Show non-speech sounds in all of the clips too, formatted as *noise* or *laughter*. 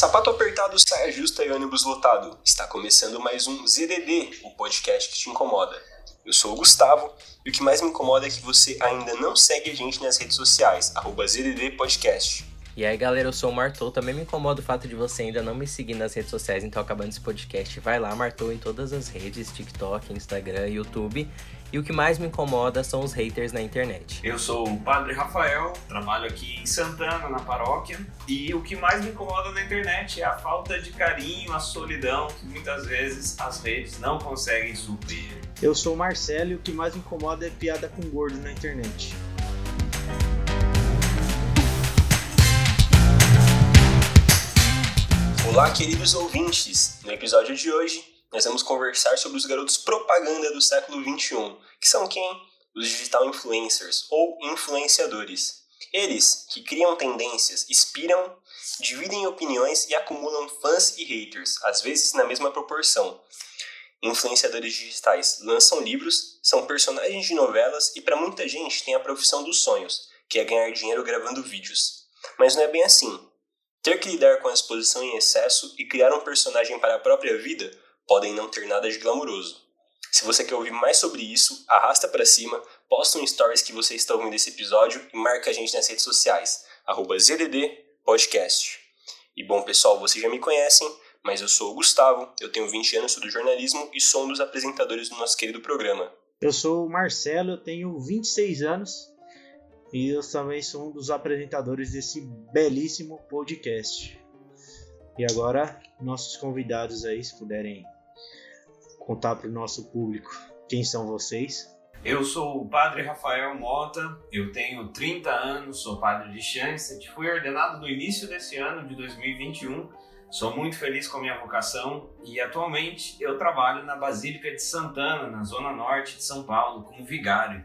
Sapato apertado, saia justa e ônibus lotado. Está começando mais um ZDD, o podcast que te incomoda. Eu sou o Gustavo e o que mais me incomoda é que você ainda não segue a gente nas redes sociais, arroba ZDD Podcast. E aí galera, eu sou o Martou. Também me incomoda o fato de você ainda não me seguir nas redes sociais, então acabando esse podcast, vai lá, Martou em todas as redes, TikTok, Instagram, YouTube. E o que mais me incomoda são os haters na internet. Eu sou o Padre Rafael, trabalho aqui em Santana, na paróquia, e o que mais me incomoda na internet é a falta de carinho, a solidão que muitas vezes as redes não conseguem suprir. Eu sou o Marcelo e o que mais me incomoda é piada com gordo na internet. Olá, queridos ouvintes! No episódio de hoje, nós vamos conversar sobre os garotos propaganda do século XXI, que são quem? Os digital influencers ou influenciadores. Eles que criam tendências, inspiram, dividem opiniões e acumulam fãs e haters, às vezes na mesma proporção. Influenciadores digitais lançam livros, são personagens de novelas e para muita gente tem a profissão dos sonhos, que é ganhar dinheiro gravando vídeos. Mas não é bem assim. Ter que lidar com a exposição em excesso e criar um personagem para a própria vida podem não ter nada de glamouroso. Se você quer ouvir mais sobre isso, arrasta para cima, posta um stories que você está ouvindo esse episódio e marca a gente nas redes sociais, arroba ZDD Podcast. E bom pessoal, vocês já me conhecem, mas eu sou o Gustavo, eu tenho 20 anos, sou do jornalismo e sou um dos apresentadores do nosso querido programa. Eu sou o Marcelo, eu tenho 26 anos e eu também sou um dos apresentadores desse belíssimo podcast. E agora, nossos convidados aí, se puderem contar para o nosso público quem são vocês. Eu sou o Padre Rafael Mota, eu tenho 30 anos, sou padre de Chancet, fui ordenado no início desse ano de 2021. Sou muito feliz com a minha vocação e atualmente eu trabalho na Basílica de Santana, na zona norte de São Paulo, como vigário.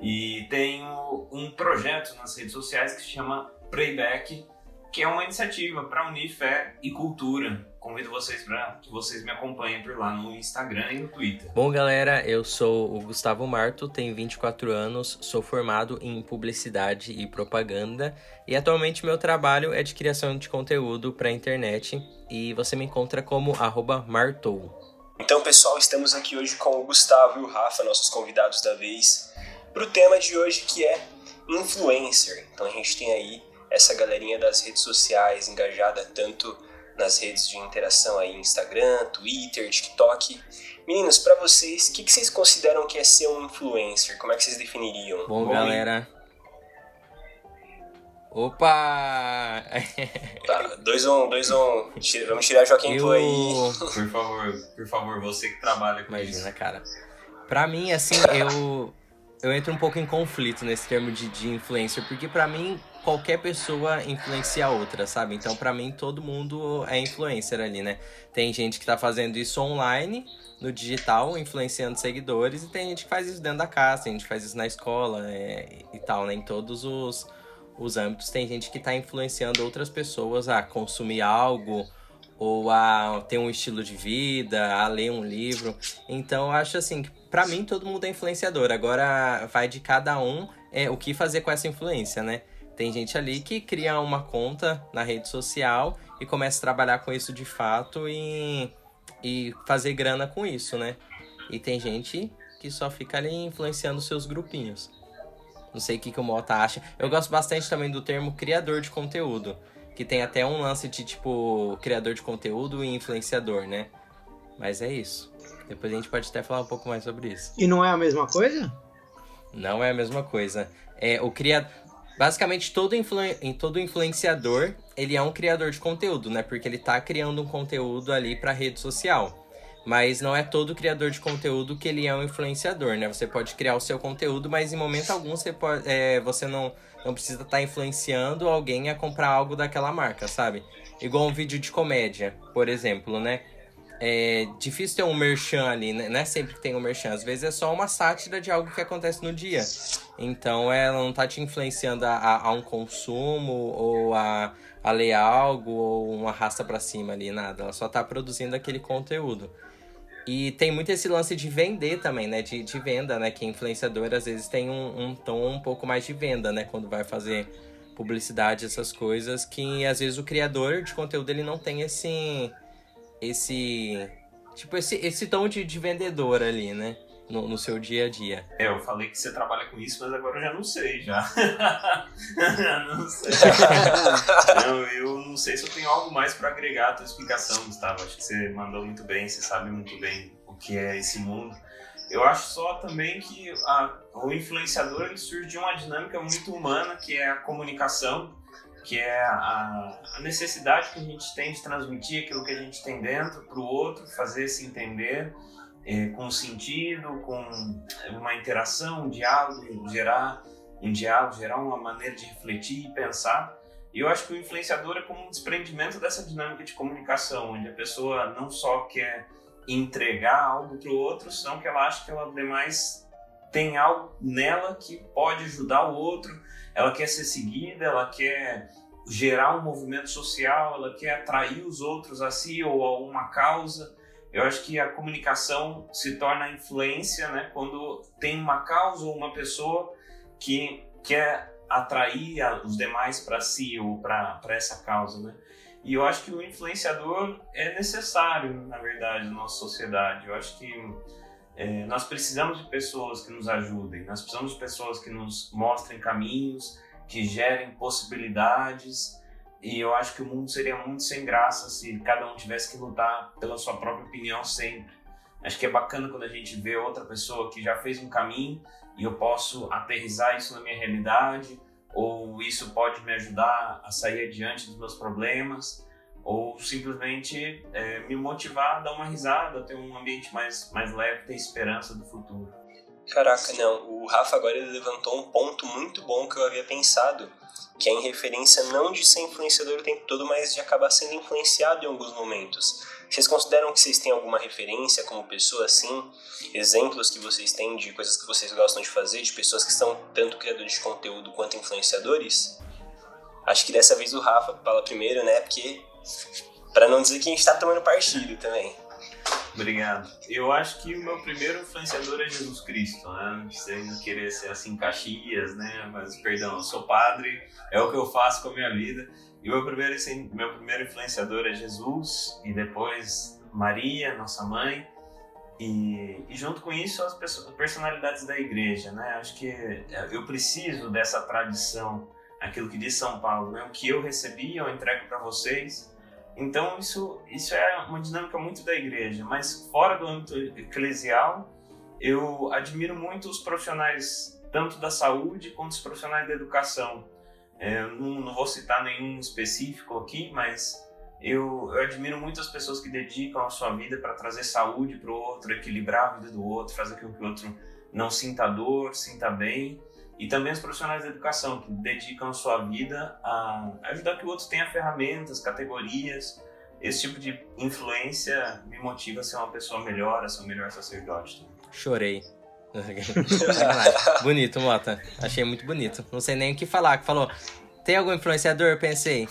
E tenho um projeto nas redes sociais que se chama Playback, que é uma iniciativa para unir fé e cultura. Convido vocês para que vocês me acompanhem por lá no Instagram e no Twitter. Bom, galera, eu sou o Gustavo Marto, tenho 24 anos, sou formado em publicidade e propaganda e atualmente meu trabalho é de criação de conteúdo para a internet e você me encontra como @martou. Então, pessoal, estamos aqui hoje com o Gustavo e o Rafa, nossos convidados da vez, para o tema de hoje que é influencer. Então a gente tem aí essa galerinha das redes sociais engajada tanto nas redes de interação aí, Instagram, Twitter, TikTok. Meninos, para vocês, o que, que, vocês consideram que é ser um influencer? Como é que vocês definiriam? Bom, Bom galera. Opa! *laughs* Tá, 2 um, dois um. Vamos tirar Joaquim Eu... aí. Por favor, por favor, você que trabalha com Imagina, isso. cara. Pra mim, assim, eu eu entro um pouco em conflito nesse termo de, de influencer, porque para mim qualquer pessoa influencia outra, sabe? Então para mim todo mundo é influencer ali, né? Tem gente que tá fazendo isso online, no digital, influenciando seguidores, e tem gente que faz isso dentro da casa, tem gente que faz isso na escola é, e tal, né? Em todos os, os âmbitos tem gente que tá influenciando outras pessoas a consumir algo ou a ter um estilo de vida, a ler um livro. Então eu acho assim que para mim todo mundo é influenciador. Agora vai de cada um é o que fazer com essa influência, né? Tem gente ali que cria uma conta na rede social e começa a trabalhar com isso de fato e, e fazer grana com isso, né? E tem gente que só fica ali influenciando seus grupinhos. Não sei o que, que o Mota acha. Eu gosto bastante também do termo criador de conteúdo que tem até um lance de tipo criador de conteúdo e influenciador, né? Mas é isso. Depois a gente pode até falar um pouco mais sobre isso. E não é a mesma coisa? Não é a mesma coisa. É o criador. Basicamente, todo, influ... todo influenciador, ele é um criador de conteúdo, né? Porque ele tá criando um conteúdo ali para rede social. Mas não é todo criador de conteúdo que ele é um influenciador, né? Você pode criar o seu conteúdo, mas em momento algum você, pode, é, você não, não precisa estar tá influenciando alguém a comprar algo daquela marca, sabe? Igual um vídeo de comédia, por exemplo, né? É difícil ter um merchan ali, né? Não é sempre que tem um merchan. Às vezes é só uma sátira de algo que acontece no dia. Então ela não tá te influenciando a, a, a um consumo ou a, a ler algo ou uma raça para cima ali, nada. Ela só tá produzindo aquele conteúdo. E tem muito esse lance de vender também, né? De, de venda, né? Que influenciador às vezes tem um, um tom um pouco mais de venda, né? Quando vai fazer publicidade, essas coisas, que às vezes o criador de conteúdo ele não tem esse. Esse. Tipo, esse, esse tom de, de vendedor ali, né? No, no, seu dia a dia. É, eu falei que você trabalha com isso, mas agora eu já não sei, já. *laughs* não sei. *laughs* não, eu não sei se eu tenho algo mais para agregar à tua explicação, Gustavo. Acho que você mandou muito bem, você sabe muito bem o que é esse mundo. Eu acho só também que a, o influenciador ele surge de uma dinâmica muito humana, que é a comunicação, que é a, a necessidade que a gente tem de transmitir aquilo que a gente tem dentro para o outro, fazer se entender é, com sentido, com uma interação, um diálogo, gerar um diálogo, gerar uma maneira de refletir e pensar. E eu acho que o influenciador é como um desprendimento dessa dinâmica de comunicação, onde a pessoa não só quer entregar algo para o outro, senão que ela acha que ela demais tem algo nela que pode ajudar o outro, ela quer ser seguida, ela quer gerar um movimento social, ela quer atrair os outros a si ou a uma causa. Eu acho que a comunicação se torna influência né, quando tem uma causa ou uma pessoa que quer atrair os demais para si ou para essa causa. Né? E eu acho que o influenciador é necessário, na verdade, na nossa sociedade. Eu acho que é, nós precisamos de pessoas que nos ajudem, nós precisamos de pessoas que nos mostrem caminhos, que gerem possibilidades. E eu acho que o mundo seria muito sem graça se cada um tivesse que lutar pela sua própria opinião sempre. Acho que é bacana quando a gente vê outra pessoa que já fez um caminho e eu posso aterrizar isso na minha realidade, ou isso pode me ajudar a sair adiante dos meus problemas, ou simplesmente é, me motivar a dar uma risada, ter um ambiente mais, mais leve, ter esperança do futuro. Caraca, não. O Rafa agora levantou um ponto muito bom que eu havia pensado, que é em referência não de ser influenciador o tempo todo, mas de acabar sendo influenciado em alguns momentos. Vocês consideram que vocês têm alguma referência como pessoa assim? Exemplos que vocês têm de coisas que vocês gostam de fazer, de pessoas que são tanto criadores de conteúdo quanto influenciadores? Acho que dessa vez o Rafa fala primeiro, né? Porque. Para não dizer que a gente tá tomando partido também. Obrigado. Eu acho que o meu primeiro influenciador é Jesus Cristo, né? Sem querer ser assim Caxias, né? Mas, perdão, eu sou padre, é o que eu faço com a minha vida. E meu primeiro, meu primeiro influenciador é Jesus, e depois Maria, nossa mãe. E, e junto com isso, as personalidades da igreja, né? Acho que eu preciso dessa tradição, aquilo que diz São Paulo, né? O que eu recebi, eu entrego para vocês então isso, isso é uma dinâmica muito da igreja, mas fora do âmbito eclesial, eu admiro muito os profissionais tanto da saúde quanto os profissionais da educação. É, não, não, vou citar nenhum específico aqui, mas eu, eu admiro muito as pessoas que dedicam a sua vida para trazer saúde para o outro, equilibrar a vida do outro, fazer com que o outro não sinta dor, sinta bem e também os profissionais da educação, que dedicam a sua vida a ajudar que o outro tenha ferramentas, categorias. Esse tipo de influência me motiva a ser uma pessoa melhor, a ser um melhor sacerdote. Chorei. *laughs* bonito, Mota. Achei muito bonito. Não sei nem o que falar. Falou, tem algum influenciador? Pensei.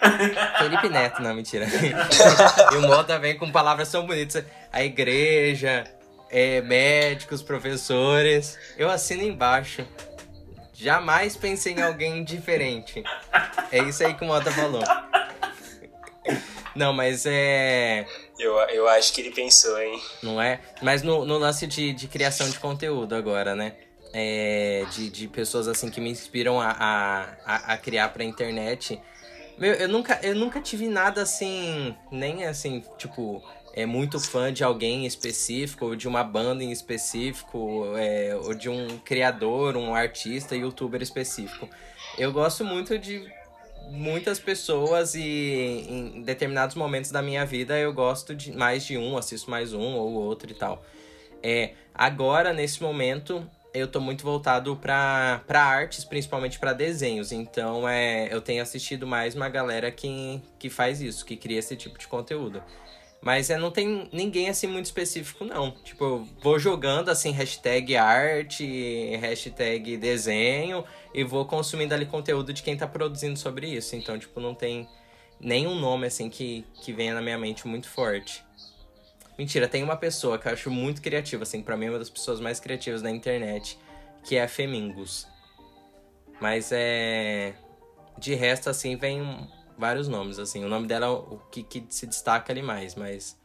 *laughs* Felipe Neto, não, mentira. *laughs* e o Mota vem com palavras tão bonitas. A igreja, é, médicos, professores. Eu assino embaixo. Jamais pensei em alguém diferente. É isso aí que o Mota falou. Não, mas é. Eu, eu acho que ele pensou, hein? Não é? Mas no, no lance de, de criação de conteúdo agora, né? É, de, de pessoas assim que me inspiram a, a, a criar pra internet. Meu, eu nunca, eu nunca tive nada assim, nem assim, tipo, é muito fã de alguém específico, ou de uma banda em específico, é, ou de um criador, um artista, youtuber específico. Eu gosto muito de muitas pessoas e em determinados momentos da minha vida eu gosto de mais de um, assisto mais um ou outro e tal. É, agora, nesse momento, eu tô muito voltado para artes, principalmente para desenhos. Então, é, eu tenho assistido mais uma galera que, que faz isso, que cria esse tipo de conteúdo. Mas é, não tem ninguém assim muito específico, não. Tipo, eu vou jogando assim, hashtag arte, hashtag desenho, e vou consumindo ali conteúdo de quem tá produzindo sobre isso. Então, tipo, não tem nenhum nome assim que, que venha na minha mente muito forte. Mentira, tem uma pessoa que eu acho muito criativa, assim, pra mim é uma das pessoas mais criativas da internet, que é a Femingos. Mas é. De resto, assim, vem vários nomes, assim. O nome dela é o que, que se destaca ali mais, mas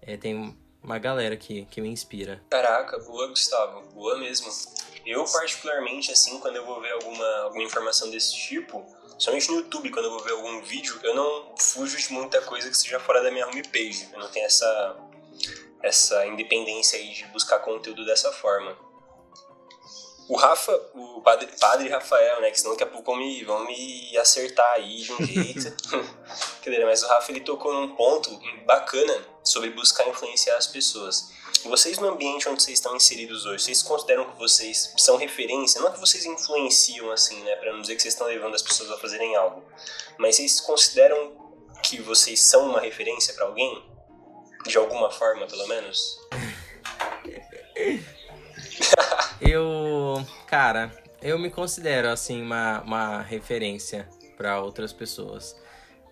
é, tem uma galera que, que me inspira. Caraca, boa, Gustavo. Boa mesmo. Eu, particularmente, assim, quando eu vou ver alguma, alguma informação desse tipo, somente no YouTube, quando eu vou ver algum vídeo, eu não fujo de muita coisa que seja fora da minha homepage. Eu não tenho essa, essa independência aí de buscar conteúdo dessa forma. O Rafa, o padre, padre Rafael, né? Que senão daqui a pouco vão me, vão me acertar aí de um jeito. *laughs* Mas o Rafa ele tocou num ponto bacana sobre buscar influenciar as pessoas. Vocês no ambiente onde vocês estão inseridos hoje, vocês consideram que vocês são referência? Não é que vocês influenciam assim, né? Pra não dizer que vocês estão levando as pessoas a fazerem algo. Mas vocês consideram que vocês são uma referência para alguém? De alguma forma, pelo menos? *laughs* eu, cara, eu me considero assim uma, uma referência para outras pessoas.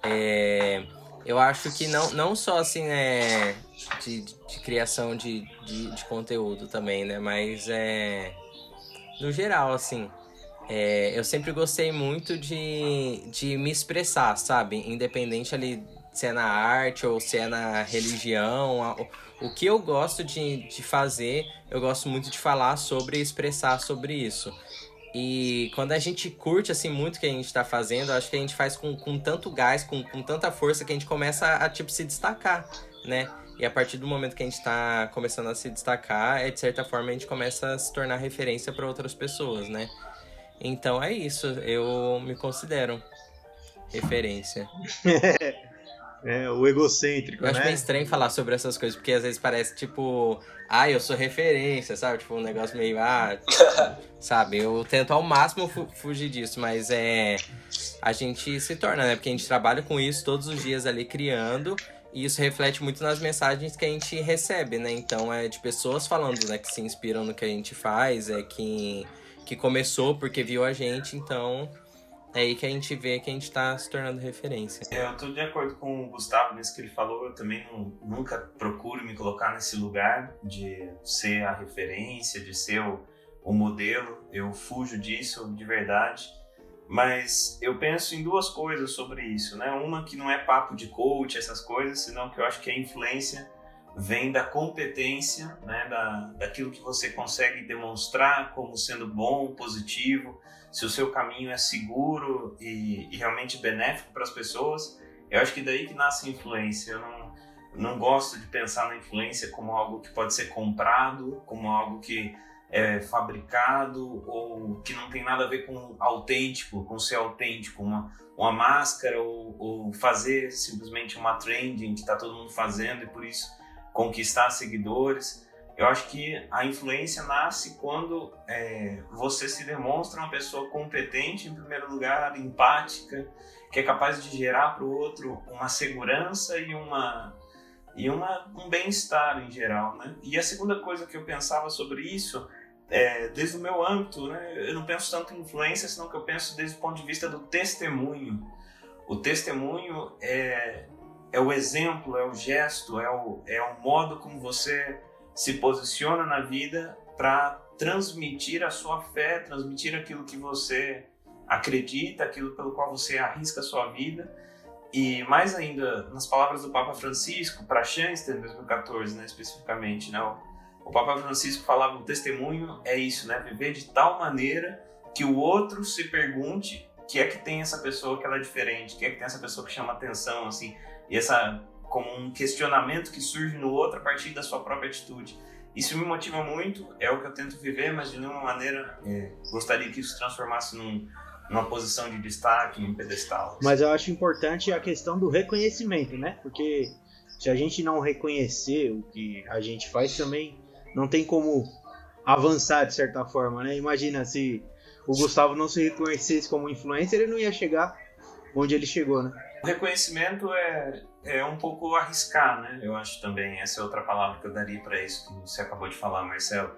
É, eu acho que não, não só assim é de, de criação de, de, de, conteúdo também, né? Mas é no geral assim. É, eu sempre gostei muito de, de me expressar, sabe? Independente ali se é na arte ou se é na religião. O que eu gosto de, de fazer, eu gosto muito de falar sobre e expressar sobre isso. E quando a gente curte, assim, muito o que a gente tá fazendo, acho que a gente faz com, com tanto gás, com, com tanta força, que a gente começa a, a, tipo, se destacar, né? E a partir do momento que a gente tá começando a se destacar, é, de certa forma, a gente começa a se tornar referência para outras pessoas, né? Então é isso, eu me considero referência. *laughs* É, o egocêntrico, eu né? acho bem estranho falar sobre essas coisas, porque às vezes parece tipo, ah, eu sou referência, sabe? Tipo, um negócio meio, ah, *laughs* sabe? Eu tento ao máximo fu fugir disso, mas é. A gente se torna, né? Porque a gente trabalha com isso todos os dias ali criando. E isso reflete muito nas mensagens que a gente recebe, né? Então é de pessoas falando, né, que se inspiram no que a gente faz, é que, que começou porque viu a gente, então é aí que a gente vê que a gente está se tornando referência. É, eu estou de acordo com o Gustavo nisso que ele falou. Eu também não, nunca procuro me colocar nesse lugar de ser a referência, de ser o, o modelo. Eu fujo disso de verdade. Mas eu penso em duas coisas sobre isso, né? Uma que não é papo de coach, essas coisas, senão que eu acho que a influência vem da competência, né? Da, daquilo que você consegue demonstrar como sendo bom, positivo, se o seu caminho é seguro e, e realmente benéfico para as pessoas, eu acho que daí que nasce a influência. Eu não, não gosto de pensar na influência como algo que pode ser comprado, como algo que é fabricado ou que não tem nada a ver com autêntico, com ser autêntico, uma, uma máscara ou, ou fazer simplesmente uma trending que está todo mundo fazendo e por isso conquistar seguidores. Eu acho que a influência nasce quando é, você se demonstra uma pessoa competente, em primeiro lugar, empática, que é capaz de gerar para o outro uma segurança e uma e uma, um bem-estar em geral, né? E a segunda coisa que eu pensava sobre isso, é, desde o meu âmbito, né? Eu não penso tanto em influência, senão que eu penso desde o ponto de vista do testemunho. O testemunho é, é o exemplo, é o gesto, é o, é o modo como você se posiciona na vida para transmitir a sua fé, transmitir aquilo que você acredita, aquilo pelo qual você arrisca a sua vida. E mais ainda, nas palavras do Papa Francisco para Shanster em 2014, né, especificamente, né, o, o Papa Francisco falava o testemunho é isso, né, viver de tal maneira que o outro se pergunte que é que tem essa pessoa que ela é diferente, que é que tem essa pessoa que chama atenção, assim, e essa como um questionamento que surge no outro a partir da sua própria atitude. Isso me motiva muito, é o que eu tento viver, mas de nenhuma maneira é, gostaria que isso transformasse num, numa posição de destaque, num pedestal. Assim. Mas eu acho importante a questão do reconhecimento, né? Porque se a gente não reconhecer o que a gente faz também, não tem como avançar de certa forma, né? Imagina se o Gustavo não se reconhecesse como influencer, ele não ia chegar onde ele chegou, né? O reconhecimento é, é um pouco arriscar, né? Eu acho também. Essa é outra palavra que eu daria para isso que você acabou de falar, Marcelo.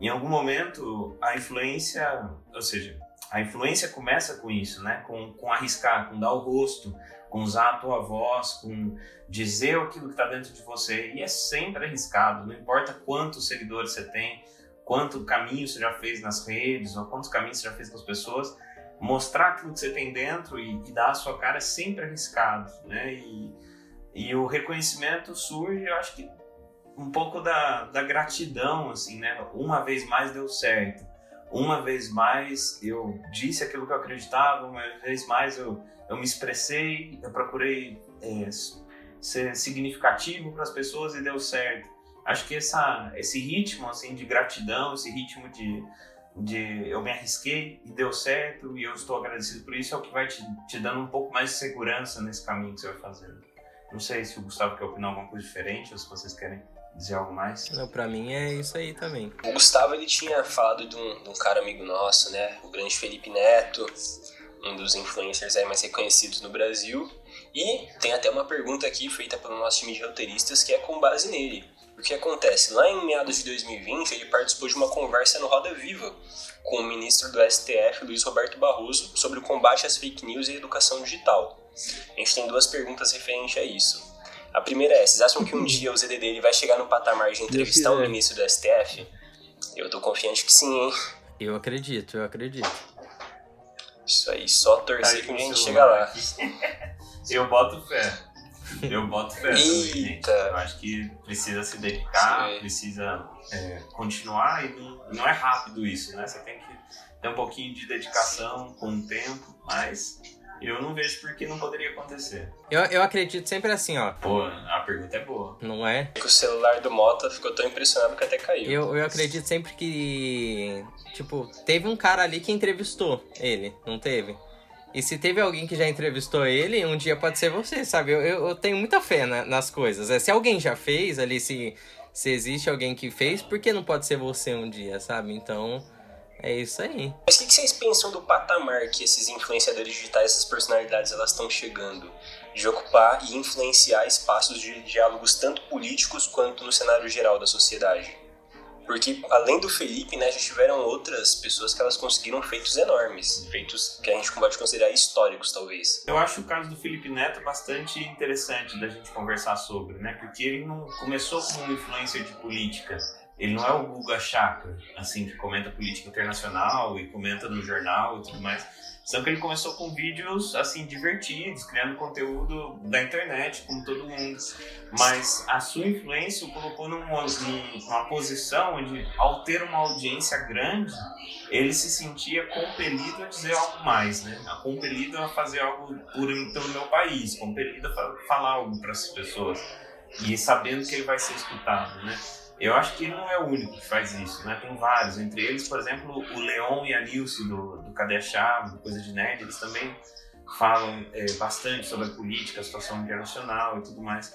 Em algum momento, a influência, ou seja, a influência começa com isso, né? Com, com arriscar, com dar o rosto, com usar a tua voz, com dizer aquilo que está dentro de você. E é sempre arriscado, não importa quantos seguidores você tem, quanto caminho você já fez nas redes, ou quantos caminhos você já fez com as pessoas mostrar aquilo que você tem dentro e, e dar a sua cara é sempre arriscado, né? E, e o reconhecimento surge, eu acho que um pouco da, da gratidão, assim, né? Uma vez mais deu certo. Uma vez mais eu disse aquilo que eu acreditava, uma vez mais eu, eu me expressei, eu procurei é, ser significativo para as pessoas e deu certo. Acho que essa, esse ritmo assim de gratidão, esse ritmo de, de eu me arrisquei e deu certo e eu estou agradecido por isso é o que vai te, te dando um pouco mais de segurança nesse caminho que você vai fazendo. Não sei se o Gustavo quer opinar alguma coisa diferente ou se vocês querem dizer algo mais. Não, pra mim é isso aí também. O Gustavo ele tinha falado de um, de um cara amigo nosso, né? O grande Felipe Neto, um dos influencers aí mais reconhecidos no Brasil. E tem até uma pergunta aqui feita pelo nosso time de roteiristas que é com base nele. O que acontece? Lá em meados de 2020, ele participou de uma conversa no Roda Viva com o ministro do STF, Luiz Roberto Barroso, sobre o combate às fake news e educação digital. A gente tem duas perguntas referentes a isso. A primeira é: vocês acham que um dia o ZDD ele vai chegar no patamar de entrevistar o ministro do STF? Eu tô confiante que sim, hein? Eu acredito, eu acredito. Isso aí, só torcer que a gente chega lá. eu boto fé. Eu boto fé também, Eita. Eu acho que precisa se dedicar, Sim. precisa é, continuar e não, não é rápido isso, né? Você tem que ter um pouquinho de dedicação com o tempo, mas eu não vejo por que não poderia acontecer. Eu, eu acredito sempre assim, ó. Pô, a pergunta é boa. Não é? Que o celular do Mota ficou tão impressionado que até caiu. Eu, eu acredito sempre que. Tipo, teve um cara ali que entrevistou ele, não teve? E se teve alguém que já entrevistou ele, um dia pode ser você, sabe? Eu, eu, eu tenho muita fé na- nas coisas. É, se alguém já fez ali, se, se existe alguém que fez, por que não pode ser você um dia, sabe? Então, é isso aí. Mas o que vocês pensam do patamar que esses influenciadores digitais, essas personalidades, elas estão chegando? De ocupar e influenciar espaços de diálogos tanto políticos quanto no cenário geral da sociedade. Porque, além do Felipe, né, já tiveram outras pessoas que elas conseguiram feitos enormes. Feitos que a gente pode considerar históricos, talvez. Eu acho o caso do Felipe Neto bastante interessante da gente conversar sobre, né? Porque ele não começou como um influencer de política. Ele não é o Guga Chakra, assim, que comenta política internacional e comenta no jornal e tudo mais. Só que ele começou com vídeos, assim, divertidos, criando conteúdo da internet, como todo mundo. Mas a sua influência o colocou numa, numa posição onde, ao ter uma audiência grande, ele se sentia compelido a dizer algo mais, né? Compelido a fazer algo por, pelo meu país, compelido a fa- falar algo para as pessoas. E sabendo que ele vai ser escutado, né? Eu acho que ele não é o único que faz isso, né? Tem vários, entre eles, por exemplo, o Leon e a Nilce do, do Cadê do Coisa de Nerd, eles também falam é, bastante sobre a política, a situação internacional e tudo mais.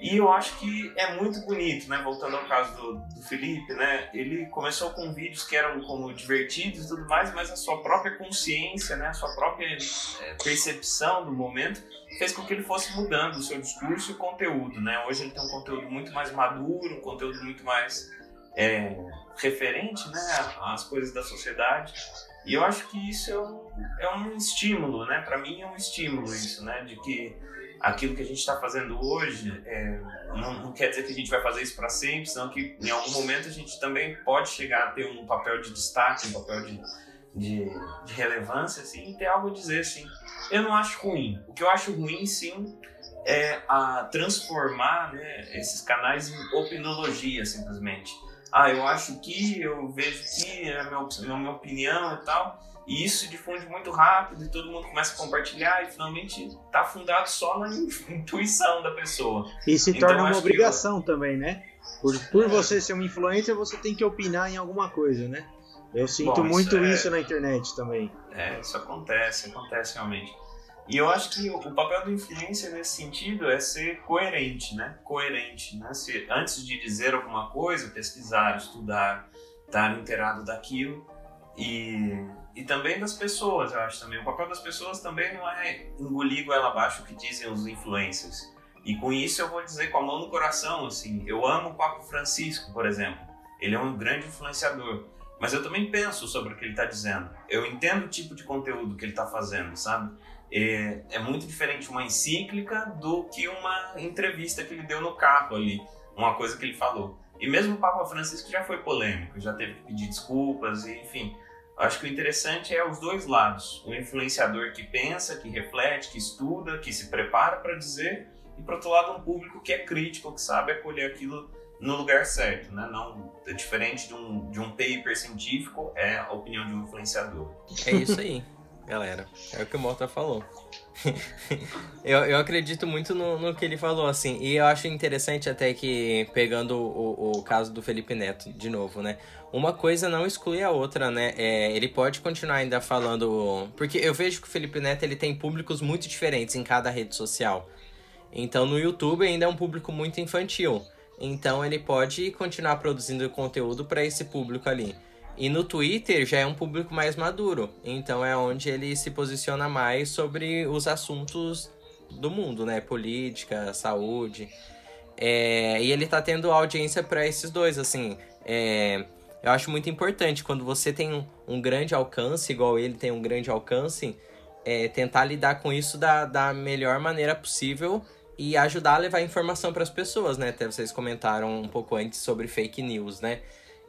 E eu acho que é muito bonito, né? Voltando ao caso do, do Felipe, né? Ele começou com vídeos que eram como divertidos e tudo mais, mas a sua própria consciência, né? A sua própria é, percepção do momento fez com que ele fosse mudando o seu discurso e o conteúdo, né? Hoje ele tem um conteúdo muito mais maduro, um conteúdo muito mais é, referente, né? Às coisas da sociedade. E eu acho que isso é um, é um estímulo, né? Para mim é um estímulo isso, né? De que aquilo que a gente está fazendo hoje é, não, não quer dizer que a gente vai fazer isso para sempre, senão que em algum momento a gente também pode chegar a ter um papel de destaque, um papel de, de, de relevância, assim, e ter algo a dizer, sim. Eu não acho ruim. O que eu acho ruim, sim, é a transformar né, esses canais em opinologia, simplesmente. Ah, eu acho que, eu vejo que, é a minha, op- a minha opinião e tal. E isso difunde muito rápido e todo mundo começa a compartilhar e finalmente está fundado só na *laughs* intuição da pessoa. E se Então, torna uma acho que obrigação também, né? Por, por você ser um influencer, você tem que opinar em alguma coisa, né? Eu sinto Bom, muito isso é- isso na internet também. É, isso acontece, acontece realmente. E eu acho que o papel do influencer nesse sentido é ser coerente, né? Coerente, né? Se, antes de dizer alguma coisa, pesquisar, estudar, estar inteirado daquilo e, e também das pessoas, eu acho também. O papel das pessoas também não é engolir goela abaixo o que dizem os influencers. E com isso eu vou dizer com a mão no coração, assim, eu amo o Papa Francisco, por exemplo. Ele é um grande influenciador. Mas eu também penso sobre o que ele está dizendo. Eu entendo o tipo de conteúdo que ele está fazendo, sabe? É, é muito diferente uma encíclica do que uma entrevista que ele deu no carro ali, uma coisa que ele falou. E mesmo o Papa Francisco já foi polêmico, já teve que pedir desculpas, enfim. Acho que o interessante é os dois lados. O influenciador que pensa, que reflete, que estuda, que se prepara para dizer, e por outro lado um público que é crítico, que sabe acolher aquilo no lugar certo, né? Não é diferente de um, de um paper científico, é a opinião de um influenciador. É isso aí, galera. É o que o Mota falou. *laughs* eu, eu acredito muito no, no que ele falou, assim. E eu acho interessante até que, pegando o, o caso do Felipe Neto, de novo, né? Uma coisa não exclui a outra, né? É, ele pode continuar ainda falando... Porque eu vejo que o Felipe Neto, ele tem públicos muito diferentes em cada rede social. Então, no YouTube ainda é um público muito infantil. Então, ele pode continuar produzindo conteúdo para esse público ali. E no Twitter já é um público mais maduro, então é onde ele se posiciona mais sobre os assuntos do mundo, né? Política, saúde. É, e ele tá tendo audiência para esses dois, assim. É, eu acho muito importante quando você tem um, um, grande alcance, igual ele tem um grande alcance, é, tentar lidar com isso da, da melhor maneira possível e ajudar a levar informação para as pessoas, né? Até vocês comentaram um pouco antes sobre fake news, né?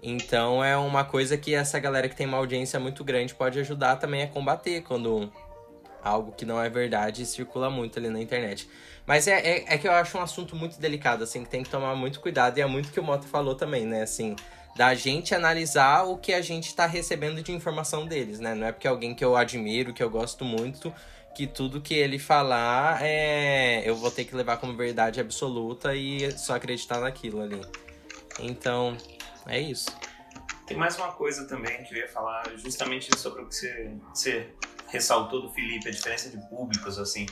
Então é uma coisa que essa galera que tem uma audiência muito grande pode ajudar também a combater quando algo que não é verdade circula muito ali na internet. Mas é, é, é, que eu acho um assunto muito delicado, assim, que tem que tomar muito cuidado, e é muito que o Mota falou também, né? Assim, da gente analisar o que a gente está recebendo de informação deles, né? Não é porque alguém que eu admiro, que eu gosto muito, que tudo que ele falar é eu vou ter que levar como verdade absoluta e só acreditar naquilo ali. Então, é isso. Tem mais uma coisa também que eu ia falar, justamente sobre o que você, você ressaltou do Felipe, a diferença de públicos, assim.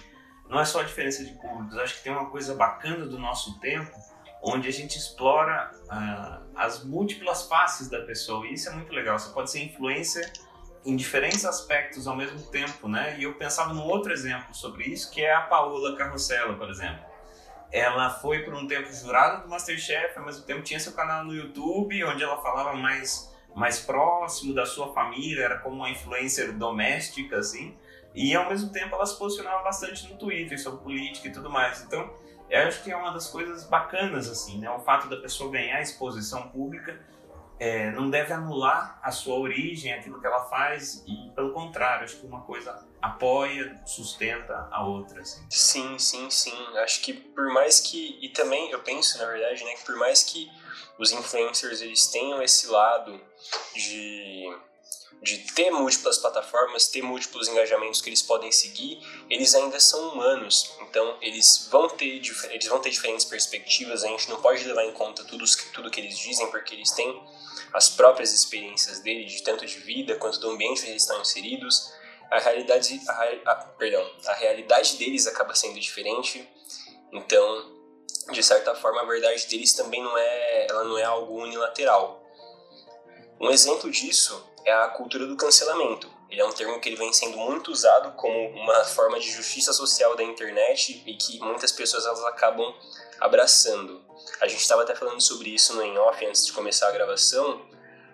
Não é só a diferença de públicos, acho que tem uma coisa bacana do nosso tempo, onde a gente explora uh, as múltiplas faces da pessoa, e isso é muito legal. Você pode ser influencer em diferentes aspectos ao mesmo tempo, né? E eu pensava num outro exemplo sobre isso, que é a Paola Carrossela, por exemplo ela foi por um tempo jurada do Masterchef, ao mesmo tempo tinha seu canal no YouTube, onde ela falava mais, mais próximo da sua família, era como uma influencer doméstica, assim. E ao mesmo tempo ela se posicionava bastante no Twitter sobre política e tudo mais. Então, eu acho que é uma das coisas bacanas, assim, né? O fato da pessoa ganhar exposição pública é, não deve anular a sua origem, aquilo que ela faz, e pelo contrário, acho que uma coisa apoia, sustenta a outra. Assim. Sim, sim, sim. Acho que por mais que. E também eu penso, na verdade, né, que por mais que os influencers eles tenham esse lado de de ter múltiplas plataformas, ter múltiplos engajamentos que eles podem seguir, eles ainda são humanos. Então, eles vão ter, eles vão ter diferentes perspectivas, a gente não pode levar em conta tudo, tudo que eles dizem, porque eles têm as próprias experiências dele, de tanto de vida quanto do ambiente que eles estão inseridos, a realidade, a, a, perdão, a realidade deles acaba sendo diferente. Então, de certa forma, a verdade deles também não é, ela não é algo unilateral. Um exemplo disso é a cultura do cancelamento. Ele é um termo que ele vem sendo muito usado como uma forma de justiça social da internet e que muitas pessoas elas acabam abraçando. A gente estava até falando sobre isso no em off antes de começar a gravação,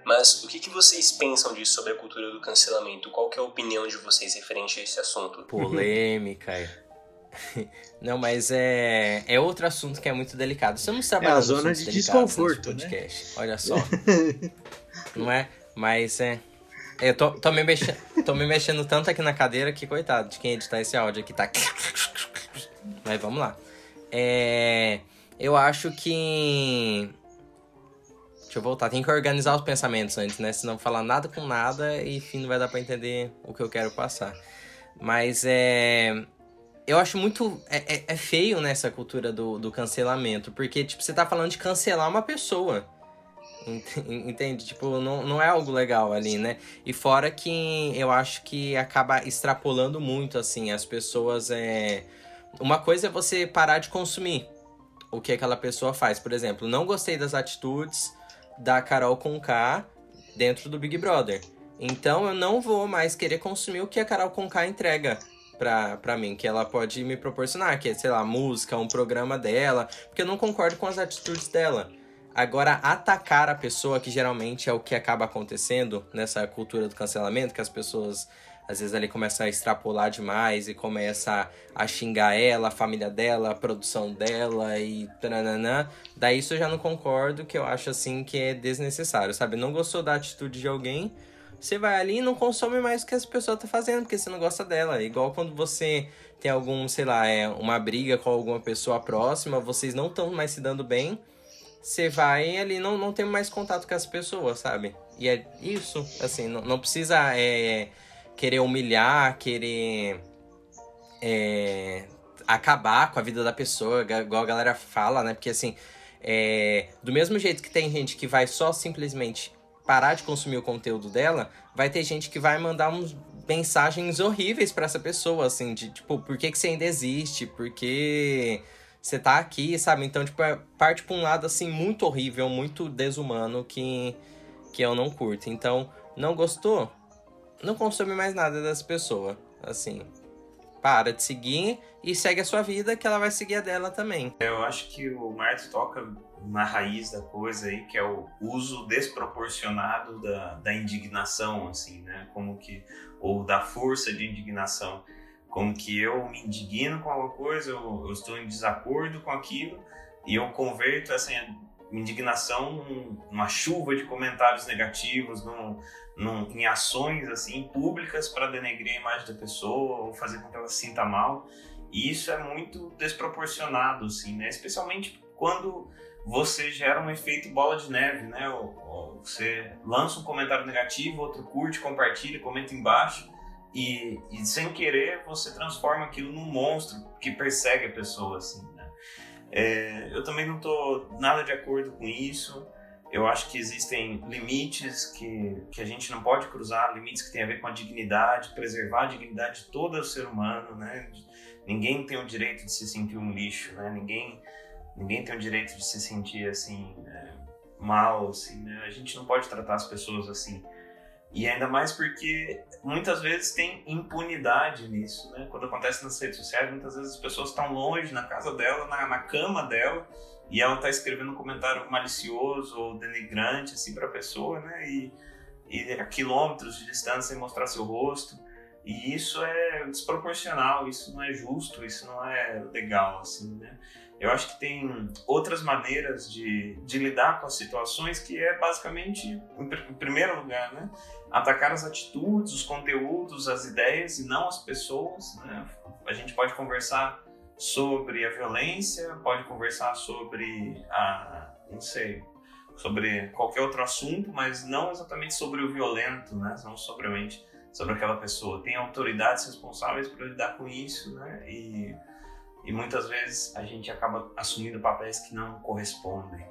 mas o que, que vocês pensam disso sobre a cultura do cancelamento? Qual que é a opinião de vocês referente a esse assunto? Polêmica. *laughs* Não, mas é, é outro assunto que é muito delicado. Estamos trabalhando é a zona de desconforto, né? Olha só. *laughs* Não é? Mas é. Eu tô, tô, me mexendo, tô me mexendo tanto aqui na cadeira que, coitado, de quem editar esse áudio aqui tá. Mas vamos lá. É, eu acho que. Deixa eu voltar. Tem que organizar os pensamentos antes, né? Senão falar nada com nada e enfim não vai dar pra entender o que eu quero passar. Mas é. Eu acho muito. É, é, é feio nessa né, cultura do, do cancelamento. Porque, tipo, você tá falando de cancelar uma pessoa. Entende? Tipo, não, não é algo legal ali, né? E fora que eu acho que acaba extrapolando muito, assim, as pessoas é uma coisa é você parar de consumir o que aquela pessoa faz. Por exemplo, não gostei das atitudes da Carol Conká dentro do Big Brother. Então eu não vou mais querer consumir o que a Carol Conká entrega pra, mim, que ela pode me proporcionar, que é, sei lá, música, um programa dela, porque eu não concordo com as atitudes dela. Agora, atacar a pessoa, que geralmente é o que acaba acontecendo nessa cultura do cancelamento, que as pessoas às vezes ali começa a extrapolar demais e começa a xingar ela, a família dela, a produção dela e trananã. Daí isso eu já não concordo, que eu acho assim que é desnecessário, sabe? Não gostou da atitude de alguém, você vai ali e não consome mais o que essa pessoa tá fazendo, porque você não gosta dela. Igual quando você tem algum, sei lá, é uma briga com alguma pessoa próxima, vocês não estão mais se dando bem, você vai ali não não tem mais contato com essa pessoa, sabe? E é isso, assim, não, não precisa é, querer humilhar, querer é, acabar com a vida da pessoa, igual a galera fala, né? Porque assim, é, do mesmo jeito que tem gente que vai só simplesmente parar de consumir o conteúdo dela, vai ter gente que vai mandar uns mensagens horríveis para essa pessoa, assim, de tipo, por que, que você ainda existe? Por que você tá aqui, sabe? Então, tipo, é, parte pra um lado, assim, muito horrível, muito desumano que, que eu não curto. Então, não gostou? Não consome mais nada dessa pessoa, assim. Para de seguir e segue a sua vida, que ela vai seguir a dela também. Eu acho que o Marto toca na raiz da coisa aí, que é o uso desproporcionado da, da indignação, assim, né? Como que, ou da força de indignação. Como que eu me indigno com alguma coisa, eu, eu estou em desacordo com aquilo, e eu converto essa indignação numa chuva de comentários negativos, num, num, em ações assim públicas para denegrir a imagem da pessoa ou fazer com que ela se sinta mal. E isso é muito desproporcionado, assim, né? Especialmente quando você gera um efeito bola de neve, né? Você lança um comentário negativo, outro curte, compartilha, comenta embaixo e, e sem querer você transforma aquilo num monstro que persegue a pessoa, assim, né? É, eu também não estou nada de acordo com isso. Eu acho que existem limites que, que a gente não pode cruzar, limites que têm a ver com a dignidade, preservar a dignidade de todo ser humano, né? Ninguém tem o direito de se sentir um lixo, né? Ninguém Ninguém tem o direito de se sentir assim é, mal, assim, né? A gente não pode tratar as pessoas assim. E ainda mais porque muitas vezes tem impunidade nisso, né? Quando acontece nas redes sociais, muitas vezes as pessoas estão longe, na casa dela, na, na cama dela, e ela está escrevendo um comentário malicioso ou denigrante, assim, para a pessoa, né? E, e a quilômetros de distância sem mostrar seu rosto. E isso é desproporcional, isso não é justo, isso não é legal, assim, né? Eu acho que tem outras maneiras de, de lidar com as situações que é basicamente, em primeiro lugar, né, atacar as atitudes, os conteúdos, as ideias e não as pessoas. Né? A gente pode conversar sobre a violência, pode conversar sobre a, não sei, sobre qualquer outro assunto, mas não exatamente sobre o violento, né? Não somente sobre aquela pessoa. Tem autoridades responsáveis para lidar com isso, né? E e muitas vezes a gente acaba assumindo papéis que não correspondem.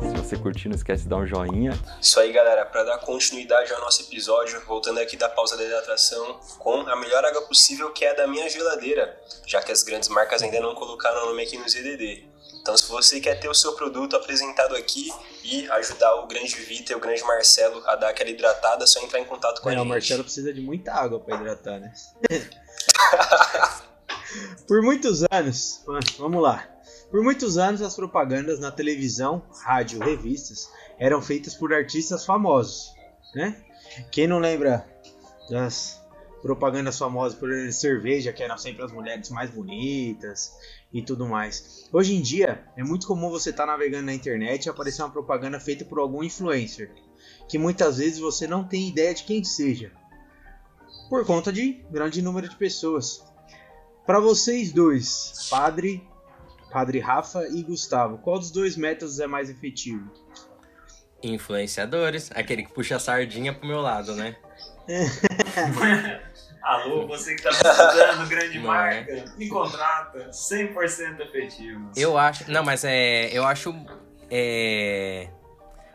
Se você curtir, não esquece de dar um joinha. Isso aí, galera. Para dar continuidade ao nosso episódio, voltando aqui da pausa da hidratação, com a melhor água possível, que é a da minha geladeira, já que as grandes marcas ainda não colocaram o nome aqui no ZDD. Então, se você quer ter o seu produto apresentado aqui e ajudar o grande Vita e o grande Marcelo a dar aquela hidratada, é só entrar em contato com é, a gente. O Marcelo precisa de muita água para hidratar, né? *laughs* Por muitos anos, vamos lá. Por muitos anos, as propagandas na televisão, rádio, revistas eram feitas por artistas famosos, né? Quem não lembra das propagandas famosas por cerveja, que eram sempre as mulheres mais bonitas e tudo mais. Hoje em dia, é muito comum você estar tá navegando na internet e aparecer uma propaganda feita por algum influencer, que muitas vezes você não tem ideia de quem seja, por conta de grande número de pessoas. Para vocês dois, Padre, Padre Rafa e Gustavo, qual dos dois métodos é mais efetivo? Influenciadores, aquele que puxa a sardinha pro meu lado, né? *laughs* Alô, você que tá precisando, grande não marca, é. me contrata, 100% efetivo. Eu acho, não, mas é, eu acho é,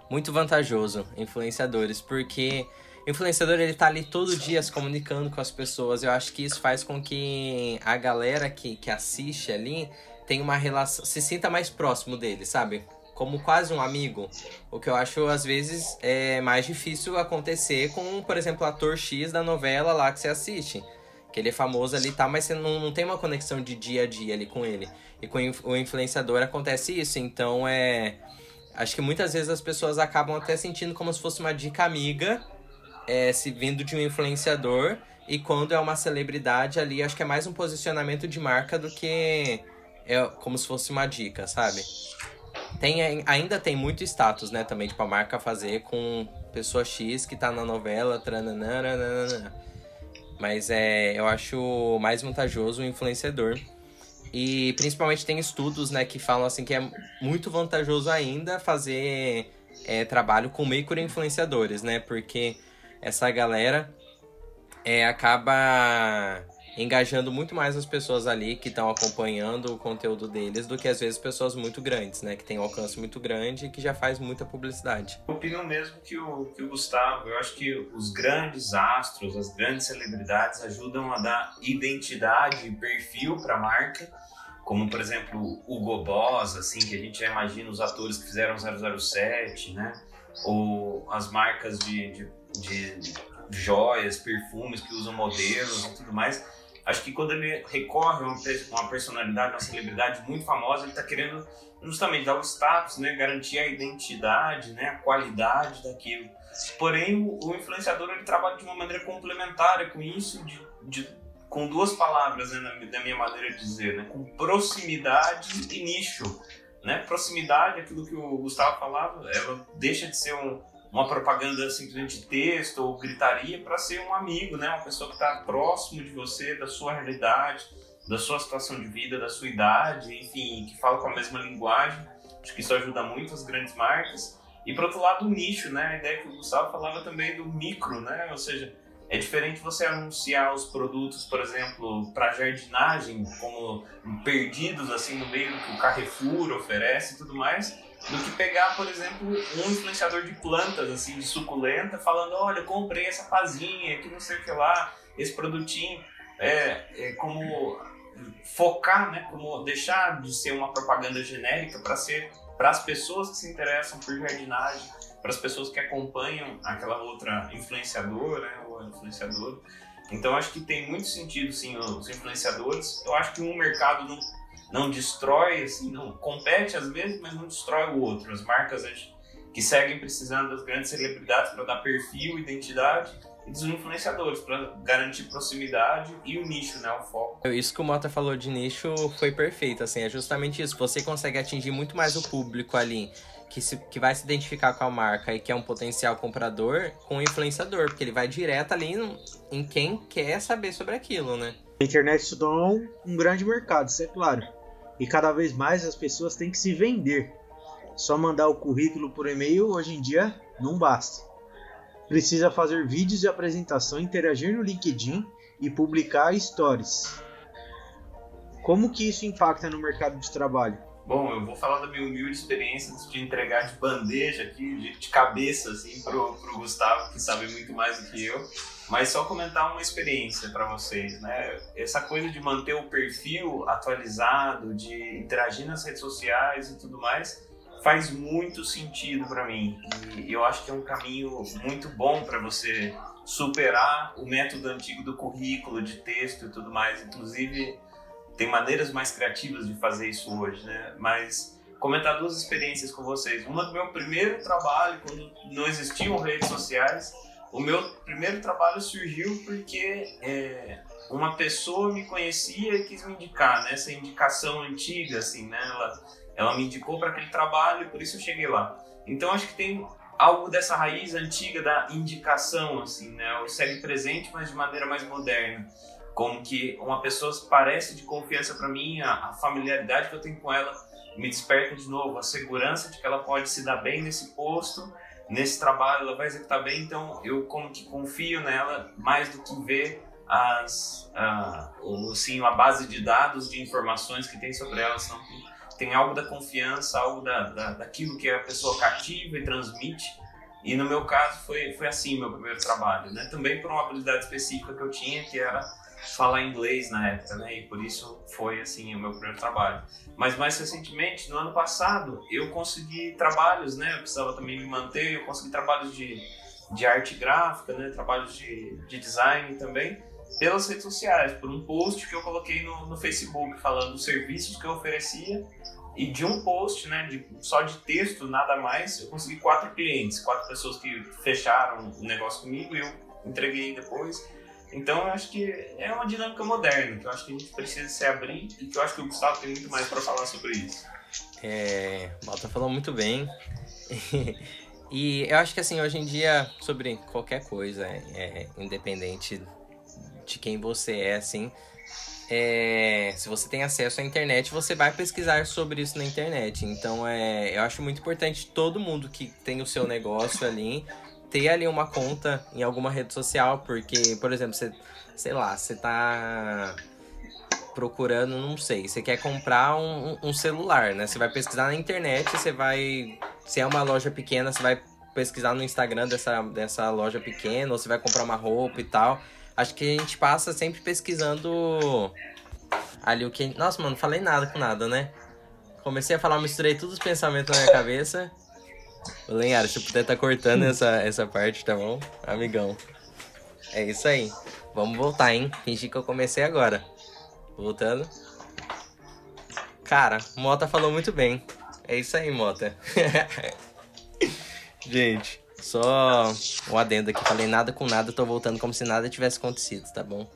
muito vantajoso influenciadores, porque influenciador ele tá ali todo dia se comunicando com as pessoas. Eu acho que isso faz com que a galera que, que assiste ali tenha uma relação, se sinta mais próximo dele, sabe? Como quase um amigo. O que eu acho, às vezes, é mais difícil acontecer com, por exemplo, o ator X da novela lá que você assiste. Que ele é famoso ali e tá, mas você não, não tem uma conexão de dia a dia ali com ele. E com o influenciador acontece isso. Então é. Acho que muitas vezes as pessoas acabam até sentindo como se fosse uma dica amiga é, se vindo de um influenciador e quando é uma celebridade ali, acho que é mais um posicionamento de marca do que é como se fosse uma dica, sabe? Tem, ainda tem muito status, né, também, tipo, a marca fazer com pessoa X que tá na novela, trananana, mas é, eu acho mais vantajoso o influenciador. E principalmente tem estudos, né, que falam assim que é muito vantajoso ainda fazer é, trabalho com micro-influenciadores, né? Porque essa galera é, acaba engajando muito mais as pessoas ali que estão acompanhando o conteúdo deles do que às vezes pessoas muito grandes, né? Que tem um alcance muito grande e que já faz muita publicidade. Eu opino mesmo que o, que o Gustavo. Eu acho que os grandes astros, as grandes celebridades ajudam a dar identidade e perfil para a marca. Como, por exemplo, o Hugo Boss, assim, que a gente já imagina os atores que fizeram 007, né? Ou as marcas de, de, de joias, perfumes que usam modelos e tudo mais Acho que quando ele recorre a uma personalidade, uma celebridade muito famosa, ele está querendo justamente dar o status, né, garantir a identidade, né, a qualidade daquilo. Porém, o, influenciador ele trabalha de uma maneira complementar com isso, de, de, com duas palavras, né, na, minha maneira de dizer, né, com proximidade e nicho. Né? Proximidade, aquilo que o Gustavo falava, ela deixa de ser um, uma propaganda simplesmente de texto ou gritaria para ser um amigo, né? Uma pessoa que está próximo de você, da sua realidade, da sua situação de vida, da sua idade, enfim, que fala com a mesma linguagem. Acho que isso ajuda muito as grandes marcas. E por outro lado, o nicho, né? A ideia que o Gustavo falava também do micro, né? Ou seja, é diferente você anunciar os produtos, por exemplo, para jardinagem, como perdidos assim no meio do que o Carrefour oferece e tudo mais, do que pegar, por exemplo, um influenciador de plantas, assim, de suculenta, falando, olha, comprei essa pazinha, que não sei o que lá, esse produtinho, é, é como focar, né, como deixar de ser uma propaganda genérica para ser para as pessoas que se interessam por jardinagem, para as pessoas que acompanham aquela outra influenciadora, né, ou influenciador. Então acho que tem muito sentido sim os influenciadores. Eu acho que um mercado não não destrói, assim, não compete às vezes, mas não destrói o outro. As marcas que seguem precisando das grandes celebridades para dar perfil, identidade, e dos influenciadores para garantir proximidade e o nicho, né, o foco. Isso que o Mota falou de nicho foi perfeito, assim, é justamente isso. Você consegue atingir muito mais o público ali que, se, que vai se identificar com a marca e que é um potencial comprador com o influenciador, porque ele vai direto ali em quem quer saber sobre aquilo, né? A internet se tornou um grande mercado, isso é claro. E cada vez mais as pessoas têm que se vender. Só mandar o currículo por e-mail hoje em dia não basta. Precisa fazer vídeos de apresentação, interagir no LinkedIn e publicar stories. Como que isso impacta no mercado de trabalho? Bom, eu vou falar da minha humilde experiência de entregar de bandeja aqui, de, de cabeça, assim, pro, pro Gustavo, que sabe muito mais do que eu. Mas só comentar uma experiência para vocês, né? Essa coisa de manter o perfil atualizado, de interagir nas redes sociais e tudo mais, faz muito sentido para mim. E eu acho que é um caminho muito bom para você superar o método antigo do currículo, de texto e tudo mais. Inclusive, tem maneiras mais criativas de fazer isso hoje, né? Mas comentar duas experiências com vocês. Uma do meu primeiro trabalho, quando não existiam redes sociais o meu primeiro trabalho surgiu porque é, uma pessoa me conhecia e quis me indicar, né? Essa indicação antiga, assim, né? Ela, ela me indicou para aquele trabalho e por isso eu cheguei lá. Então acho que tem algo dessa raiz antiga da indicação, assim, né? O segue presente, mas de maneira mais moderna. Como que uma pessoa parece de confiança para mim, a, a familiaridade que eu tenho com ela me desperta de novo, a segurança de que ela pode se dar bem nesse posto nesse trabalho ela vai executar bem, então eu como que confio nela mais do que ver as, a, o, sim, a base de dados, de informações que tem sobre ela, senão tem algo da confiança, algo da, da, daquilo que a pessoa cativa e transmite. E no meu caso foi, foi assim meu primeiro trabalho, né? Também por uma habilidade específica que eu tinha, que era falar inglês na época, né? E por isso foi assim o meu primeiro trabalho. Mas mais recentemente, no ano passado, eu consegui trabalhos, né? Eu precisava também me manter, eu consegui trabalhos de, de arte gráfica, né? Trabalhos de, de design também, pelas redes sociais, por um post que eu coloquei no, no Facebook falando dos serviços que eu oferecia e de um post, né, de, só de texto, nada mais, eu consegui quatro clientes, quatro pessoas que fecharam o negócio comigo e eu entreguei depois. Então eu acho que é uma dinâmica moderna, que eu acho que a gente precisa se abrir e que eu acho que o Gustavo tem muito mais para falar sobre isso. É, o Malta falou muito bem. *laughs* E eu acho que assim, hoje em dia, sobre qualquer coisa, é, independente de quem você é, assim, é, se você tem acesso à internet, você vai pesquisar sobre isso na internet. Então, é, eu acho muito importante todo mundo que tem o seu negócio ali ter ali uma conta em alguma rede social, porque, por exemplo, você, sei lá, você tá procurando, não sei, você quer comprar um, um celular, né? Você vai pesquisar na internet, você vai. Se é uma loja pequena, você vai pesquisar no Instagram dessa, dessa loja pequena, ou você vai comprar uma roupa e tal. Acho que a gente passa sempre pesquisando ali o que. Nossa, mano, não falei nada com nada, né? Comecei a falar, misturei todos os pensamentos na minha cabeça. Ô, Lenhara, se puder tá cortando *laughs* essa, essa parte, tá bom? Amigão. É isso aí. Vamos voltar, hein? Fingir que eu comecei agora. Voltando. Cara, Mota falou muito bem. É isso aí, Mota. *laughs* Gente, só um adendo aqui. Falei nada com nada, tô voltando como se nada tivesse acontecido, tá bom?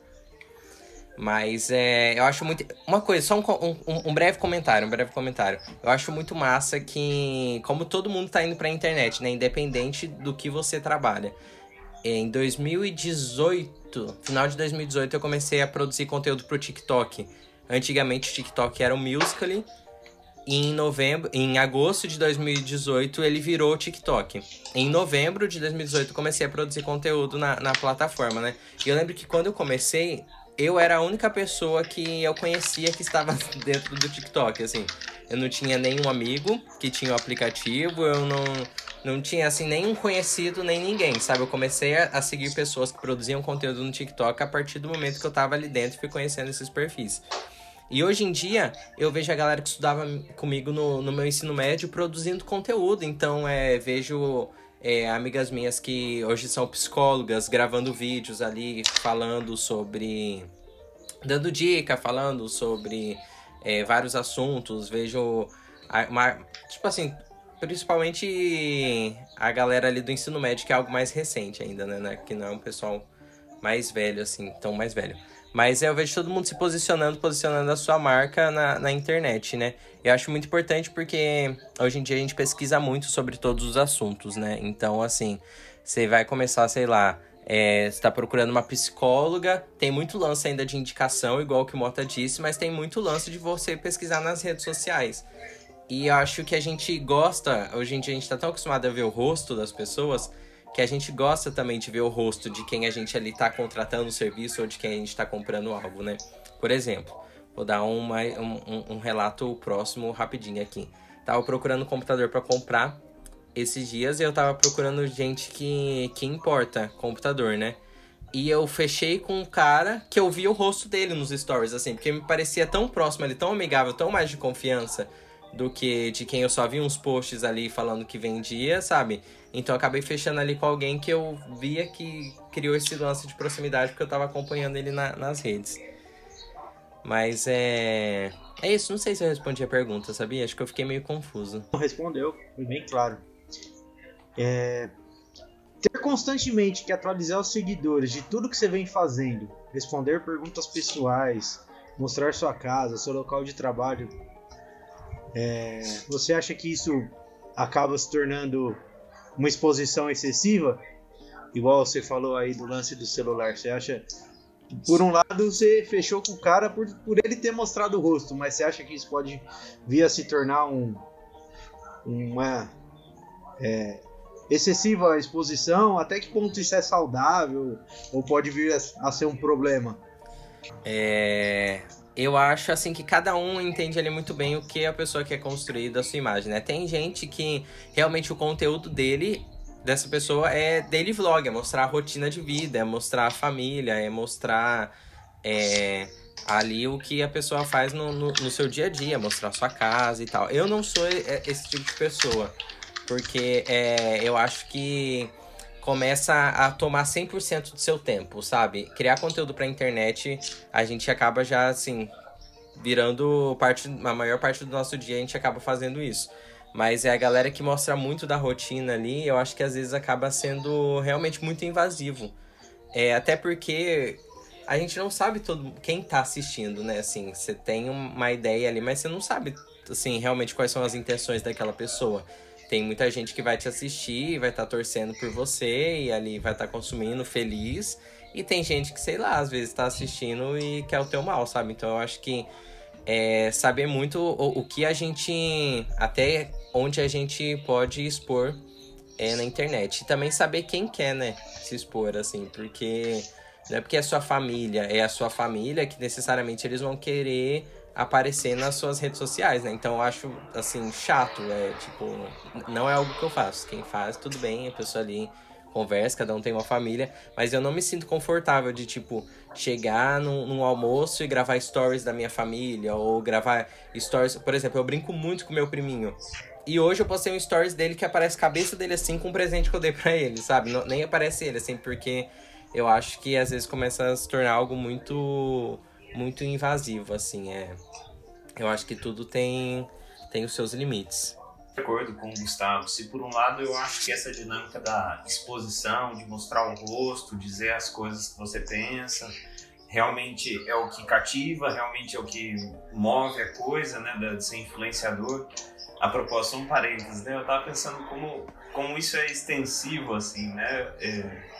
Mas é, eu acho muito. Uma coisa, só um, um, um, breve comentário, um breve comentário. Eu acho muito massa que, como todo mundo tá indo pra internet, né? Independente do que você trabalha. Em 2018, final de 2018, eu comecei a produzir conteúdo pro TikTok. Antigamente o TikTok era um Musical.ly. E em novembro, em agosto de 2018, ele virou TikTok. Em novembro de 2018, comecei a produzir conteúdo na, na plataforma, né? E eu lembro que quando eu comecei, eu era a única pessoa que eu conhecia que estava *laughs* dentro do TikTok, assim. Eu não tinha nenhum amigo que tinha o aplicativo, eu não não tinha assim nenhum conhecido nem ninguém, sabe? Eu comecei a, a, seguir pessoas que produziam conteúdo no TikTok a partir do momento que eu tava ali dentro e fui conhecendo esses perfis. E hoje em dia eu vejo a galera que estudava comigo no, no meu ensino médio produzindo conteúdo, então é, vejo é, amigas minhas que hoje são psicólogas gravando vídeos ali falando sobre. dando dica, falando sobre é, vários assuntos. Vejo. Uma, tipo assim, principalmente a galera ali do ensino médio, que é algo mais recente ainda, né? né que não é um pessoal mais velho, assim, tão mais velho. Mas eu vejo todo mundo se posicionando, posicionando a sua marca na, na internet, né? Eu acho muito importante porque hoje em dia a gente pesquisa muito sobre todos os assuntos, né? Então, assim, você vai começar, sei lá, é, está procurando uma psicóloga, tem muito lance ainda de indicação, igual que o Mota disse, mas tem muito lance de você pesquisar nas redes sociais. E eu acho que a gente gosta, hoje em dia a gente tá tão acostumado a ver o rosto das pessoas, que a gente gosta também de ver o rosto de quem a gente ali tá contratando o serviço ou de quem a gente tá comprando algo, né? Por exemplo, vou dar uma, um, um relato próximo rapidinho aqui. Tava procurando um computador para comprar esses dias e eu tava procurando gente que, que importa computador, né? E eu fechei com um cara que eu vi o rosto dele nos stories, assim, porque me parecia tão próximo ali, tão amigável, tão mais de confiança do que de quem eu só vi uns posts ali falando que vendia, sabe? Então eu acabei fechando ali com alguém que eu via que criou esse lance de proximidade porque eu tava acompanhando ele na, nas redes. Mas é. É isso, não sei se eu respondi a pergunta, sabia? Acho que eu fiquei meio confuso. Respondeu, foi bem claro. É... Ter constantemente que atualizar os seguidores de tudo que você vem fazendo, responder perguntas pessoais, mostrar sua casa, seu local de trabalho, é, você acha que isso acaba se tornando uma exposição excessiva? Igual você falou aí do lance do celular. Você acha por um lado, você fechou com o cara por, por ele ter mostrado o rosto, mas você acha que isso pode vir a se tornar um, uma é, excessiva exposição? Até que ponto isso é saudável ou pode vir a, a ser um problema? É, eu acho assim que cada um entende ali muito bem o que a pessoa quer construir da sua imagem, né? Tem gente que realmente o conteúdo dele dessa pessoa é daily vlog, é mostrar a rotina de vida, é mostrar a família, é mostrar é, ali o que a pessoa faz no, no, no, seu dia a dia, mostrar sua casa e tal. Eu não sou esse tipo de pessoa, porque é, eu acho que começa a tomar 100% do seu tempo, sabe? Criar conteúdo pra internet, a gente acaba já, assim, virando parte, a maior parte do nosso dia a gente acaba fazendo isso. Mas é a galera que mostra muito da rotina ali, eu acho que às vezes acaba sendo realmente muito invasivo. É, até porque a gente não sabe todo quem tá assistindo, né? Assim, você tem uma ideia ali, mas você não sabe, assim, realmente quais são as intenções daquela pessoa. Tem muita gente que vai te assistir, vai estar tá torcendo por você e ali vai estar tá consumindo feliz. E tem gente que, sei lá, às vezes tá assistindo e quer o teu mal, sabe? Então eu acho que é saber muito o, o que a gente. até onde a gente pode expor é, na internet. E também saber quem quer, né? Se expor, assim, porque. Não é porque é sua família, é a sua família que necessariamente eles vão querer aparecer nas suas redes sociais, né? Então eu acho, assim, chato, é tipo, não é algo que eu faço. Quem faz, tudo bem, a pessoa ali conversa, cada um tem uma família, mas eu não me sinto confortável de, tipo, chegar num, num, almoço e gravar stories da minha família, ou gravar stories. Por exemplo, eu brinco muito com meu priminho. E hoje eu postei um stories dele que aparece a cabeça dele assim com um presente que eu dei pra ele, sabe? Não, nem aparece ele, assim, porque eu acho que às vezes começa a se tornar algo muito muito invasivo, assim, é. Eu acho que tudo tem tem os seus limites. De acordo com o Gustavo, se por um lado eu acho que essa dinâmica da exposição, de mostrar o rosto, dizer as coisas que você pensa, realmente é o que cativa, realmente é o que move a coisa, né, de ser influenciador. A propósito, um parênteses, né, eu tava pensando como, como isso é extensivo, assim, né, é,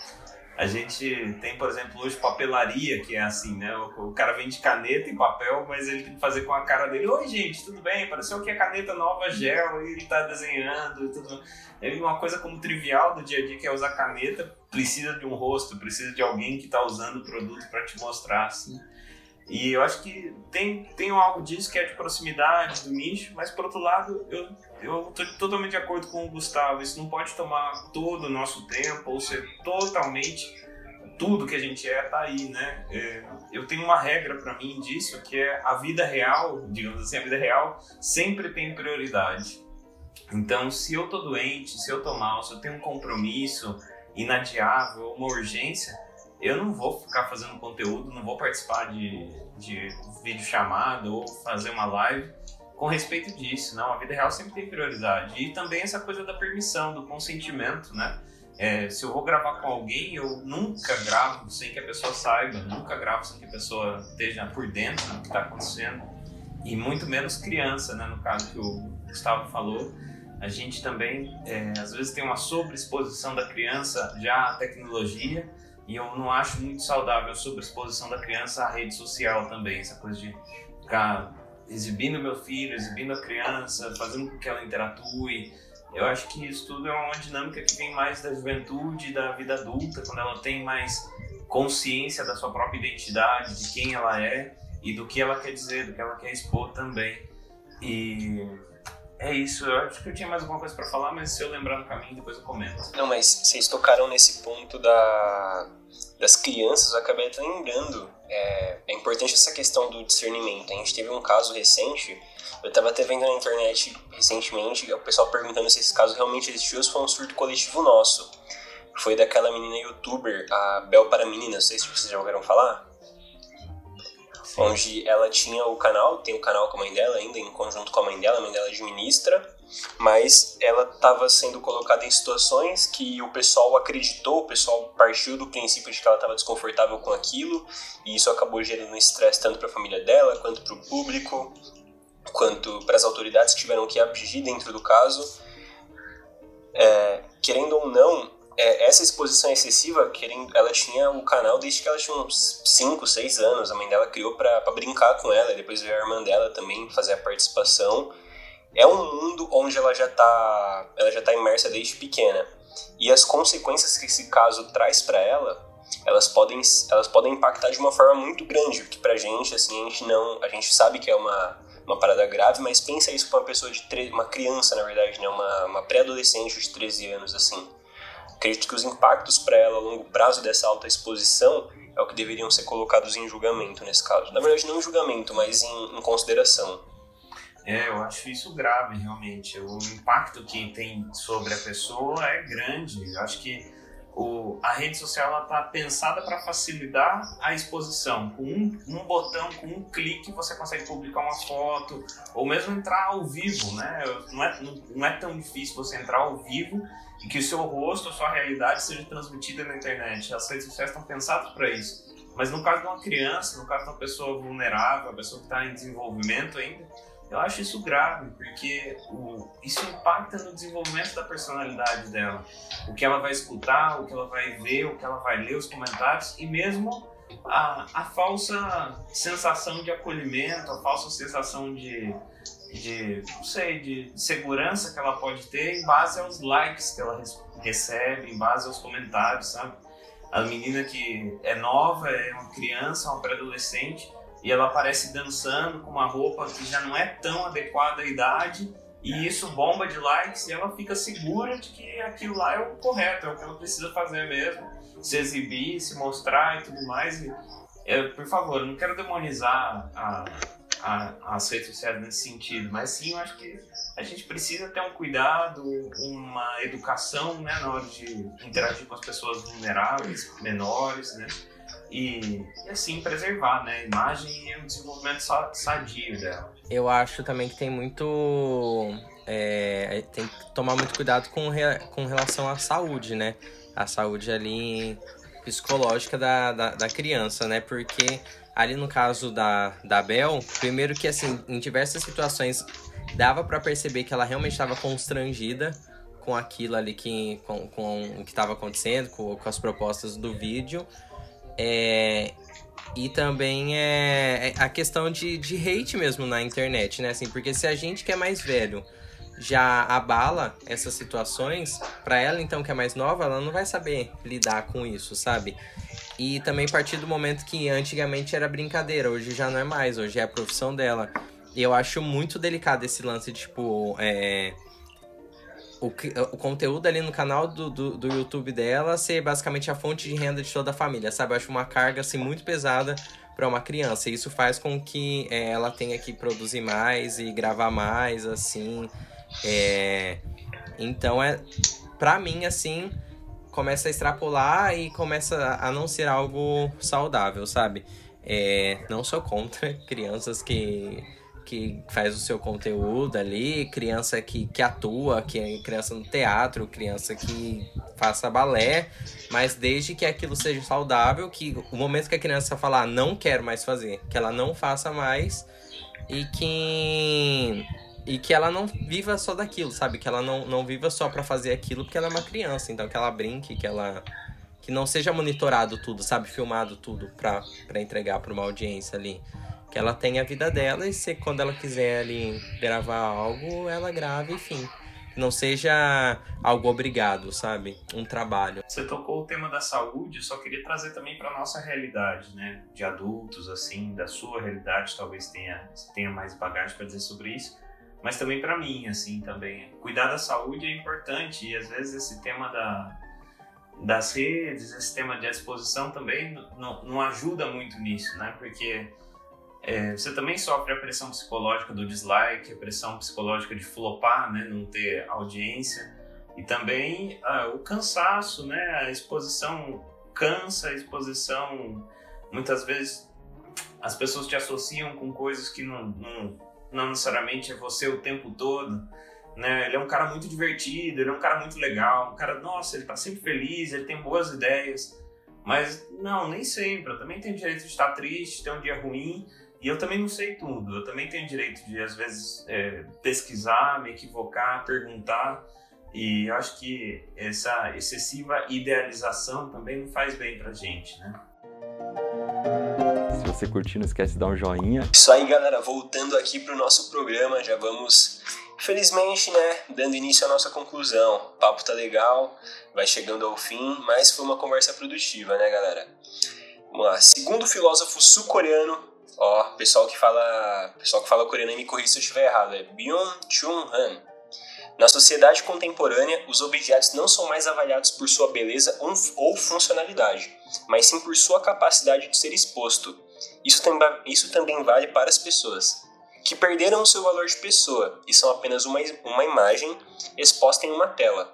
a gente tem, por exemplo, hoje papelaria, que é assim, né? O, o, cara vende caneta e papel, mas ele tem que fazer com a cara dele. Oi, gente, tudo bem? Apareceu aqui a caneta nova gel e ele tá desenhando e tudo. É uma coisa como trivial do dia a dia que é usar caneta, precisa de um rosto, precisa de alguém que tá usando o produto para te mostrar, assim. E eu acho que tem, tem algo disso que é de proximidade, do nicho, mas por outro lado, eu, eu tô totalmente de acordo com o Gustavo. Isso não pode tomar todo o nosso tempo ou ser totalmente tudo que a gente é tá aí, né? É, eu tenho uma regra para mim disso que é a vida real, digamos assim, a vida real sempre tem prioridade. Então, se eu tô doente, se eu tô mal, se eu tenho um compromisso inadiável, uma urgência, eu não vou ficar fazendo conteúdo, não vou participar de, de vídeo chamado ou fazer uma live com respeito disso, não. A vida real sempre tem prioridade. E também essa coisa da permissão, do consentimento, né? É, se eu vou gravar com alguém, eu nunca gravo sem que a pessoa saiba, nunca gravo sem que a pessoa esteja por dentro do que está acontecendo. E muito menos criança, né? No caso que o Gustavo falou. A gente também, é, às vezes, tem uma sobreexposição da criança já à tecnologia e eu não acho muito saudável a sobreexposição da criança à rede social também, essa coisa de ficar exibindo meu filho, exibindo a criança, fazendo com que ela interatue. Eu acho que isso tudo é uma dinâmica que vem mais da juventude, da vida adulta, quando ela tem mais consciência da sua própria identidade, de quem ela é e do que ela quer dizer, do que ela quer expor também. E é isso, eu acho que eu tinha mais alguma coisa para falar, mas se eu lembrar no caminho, depois eu comento. Não, mas vocês tocaram nesse ponto da, das crianças, eu acabei até lembrando. É, é importante essa questão do discernimento. A gente teve um caso recente, eu estava até vendo na internet recentemente, o pessoal perguntando se esse caso realmente existiu ou se foi um surto coletivo nosso. Foi daquela menina youtuber, a Bel para Menina, não sei se vocês já ouviram falar onde ela tinha o canal, tem o canal com a mãe dela ainda, em conjunto com a mãe dela, a mãe dela administra, mas ela estava sendo colocada em situações que o pessoal acreditou, o pessoal partiu do princípio de que ela estava desconfortável com aquilo, e isso acabou gerando um estresse tanto para a família dela, quanto para o público, quanto para as autoridades que tiveram que agir dentro do caso. É, querendo ou não, é, essa exposição excessiva, querendo, ela tinha o canal desde que ela tinha uns 5, 6 anos. A mãe dela criou para brincar com ela, depois veio a irmã dela também fazer a participação. É um mundo onde ela já está ela já tá imersa desde pequena. E as consequências que esse caso traz para ela, elas podem, elas podem impactar de uma forma muito grande, que pra gente, assim, a gente não, a gente sabe que é uma, uma parada grave, mas pensa isso para uma pessoa de, tre uma criança, na verdade, né, uma, uma pré-adolescente de 13 anos, assim Acredito que os impactos para ela a longo prazo dessa alta exposição é o que deveriam ser colocados em julgamento nesse caso. Na verdade, não em julgamento, mas em, em consideração. É, eu acho isso grave, realmente. O impacto que tem sobre a pessoa é grande. Eu acho que o, a rede social está pensada para facilitar a exposição. Com um, um, botão, com um clique, você consegue publicar uma foto, ou mesmo entrar ao vivo, né? Não é, não, não é tão difícil você entrar ao vivo e que o seu rosto, a sua realidade seja transmitida na internet. As redes sociais estão pensadas para isso. Mas no caso de uma criança, no caso de uma pessoa vulnerável, uma pessoa que está em desenvolvimento ainda, Eu acho isso grave, porque o, isso impacta no desenvolvimento da personalidade dela. O que ela vai escutar, o que ela vai ver, o que ela vai ler, os comentários e mesmo a, a falsa sensação de acolhimento, a falsa sensação de, de, não sei, de segurança que ela pode ter em base aos likes que ela recebe, em base aos comentários, sabe? A menina que é nova, é uma criança, uma pré-adolescente, e ela aparece dançando com uma roupa que já não é tão adequada à idade e isso bomba de likes e ela fica segura de que aquilo lá é o correto, é o que ela precisa fazer mesmo, se exibir, se mostrar e tudo mais. E, é, por favor, eu não quero demonizar a, a, as redes sociais nesse sentido, mas sim eu acho que a gente precisa ter um cuidado, uma educação né, na hora de interagir com as pessoas vulneráveis, menores, né? E, e assim preservar né, a imagem e o desenvolvimento sadio dela. Eu acho também que tem muito. É, tem que tomar muito cuidado com, com relação à saúde, né? A saúde ali psicológica da, da, da criança, né? Porque ali no caso da, da Bel, primeiro que assim, em diversas situações dava para perceber que ela realmente estava constrangida com aquilo ali que com, com o que estava acontecendo, com, com as propostas do vídeo. É, e também é, é a questão de, de hate mesmo na internet, né? Assim, porque se a gente que é mais velho já abala essas situações, para ela então que é mais nova, ela não vai saber lidar com isso, sabe? E também a partir do momento que antigamente era brincadeira, hoje já não é mais, hoje é a profissão dela. E eu acho muito delicado esse lance de, tipo, é, o, o conteúdo ali no canal do, do, do, YouTube dela ser basicamente a fonte de renda de toda a família, sabe? Eu acho uma carga assim muito pesada para uma criança. E isso faz com que é, ela tenha que produzir mais e gravar mais, assim. É... Então é. Pra mim, assim, começa a extrapolar e começa a não ser algo saudável, sabe? É, não sou contra *laughs* crianças que que faz o seu conteúdo ali, criança que, que atua, que é criança no teatro, criança que faça balé, mas desde que aquilo seja saudável, que o momento que a criança falar não quero mais fazer, que ela não faça mais e que e que ela não viva só daquilo, sabe? Que ela não, não viva só para fazer aquilo porque ela é uma criança, então que ela brinque, que ela que não seja monitorado tudo, sabe? Filmado tudo pra, pra entregar pra uma audiência ali que ela tem a vida dela e se quando ela quiser ali gravar algo, ela grava, enfim. Não seja algo obrigado, sabe? Um trabalho. Você tocou o tema da saúde, eu só queria trazer também para nossa realidade, né? De adultos, assim, da sua realidade, talvez tenha, tenha mais bagagem para dizer sobre isso. Mas também para mim, assim, também. Cuidar da saúde é importante e às vezes esse tema da, das redes, esse tema de exposição também não, não ajuda muito nisso, né? Porque é, você também sofre a pressão psicológica do dislike, a pressão psicológica de flopar, né, não ter audiência, e também ah, o cansaço, né, a exposição cansa, a exposição muitas vezes as pessoas te associam com coisas que não, não, não necessariamente é você o tempo todo. Né? Ele é um cara muito divertido, ele é um cara muito legal, um cara, nossa, ele tá sempre feliz, ele tem boas ideias. Mas não, nem sempre. Eu também tenho direito de estar triste, ter um dia ruim. E eu também não sei tudo, eu também tenho direito de, às vezes, é, pesquisar, me equivocar, perguntar. E eu acho que essa excessiva idealização também não faz bem pra gente, né? Se você curtir, não esquece de dar um joinha. Isso aí, galera. Voltando aqui pro nosso programa, já vamos, felizmente, né, dando início à nossa conclusão. O papo tá legal, vai chegando ao fim, mas foi uma conversa produtiva, né, galera? Vamos lá. Segundo o filósofo sul-coreano Ó, pessoal que fala, pessoal que fala coreano me corrija se eu estiver errado, é Byung-Chun Han. Na sociedade contemporânea, os objetos não são mais avaliados por sua beleza ou funcionalidade, mas sim por sua capacidade de ser exposto. Isso, isso também vale para as pessoas, que perderam o seu valor de pessoa e são apenas uma, uma imagem exposta em uma tela.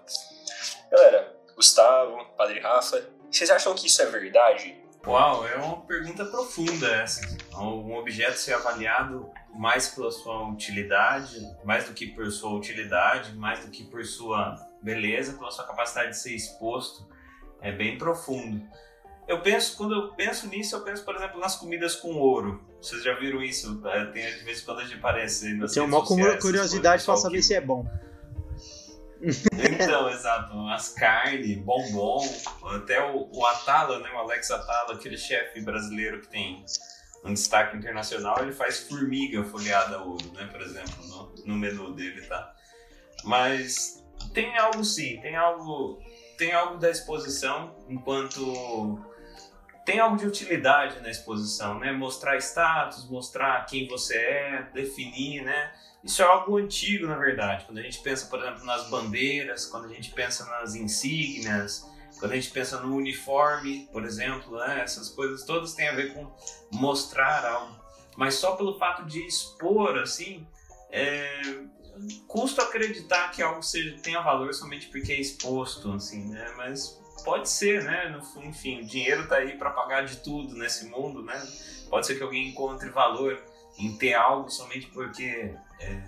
Galera, Gustavo, Padre Rafa, vocês acham que isso é verdade? Uau, é uma pergunta profunda essa. Um objeto ser avaliado mais pela sua utilidade, mais do que por sua utilidade, mais do que por sua beleza, pela sua capacidade de ser exposto, é bem profundo. Eu penso, quando eu penso nisso, eu penso, por exemplo, nas comidas com ouro. Vocês já viram isso? É, tem de vez em quando a gente aparece nas tenho uma sociais, curiosidade coisas, saber se é bom. Então, exato. As carnes, bombom, até o, o Atala, né? O Alex Atala, aquele chefe brasileiro que tem um destaque internacional, ele faz formiga folheada a ouro, né? Por exemplo, no, no menu dele, tá? Mas tem algo sim, tem algo, tem algo da exposição, enquanto tem algo de utilidade na exposição, né? Mostrar status, mostrar quem você é, definir, né? Isso é algo antigo, na verdade. Quando a gente pensa, por exemplo, nas bandeiras, quando a gente pensa nas insígnias, quando a gente pensa no uniforme, por exemplo, né? essas coisas todas têm a ver com mostrar algo. Mas só pelo fato de expor, assim, é... custa acreditar que algo seja, tenha valor somente porque é exposto, assim, né? Mas pode ser, né? No, enfim, o dinheiro tá aí para pagar de tudo nesse mundo, né? Pode ser que alguém encontre valor em ter algo somente porque é,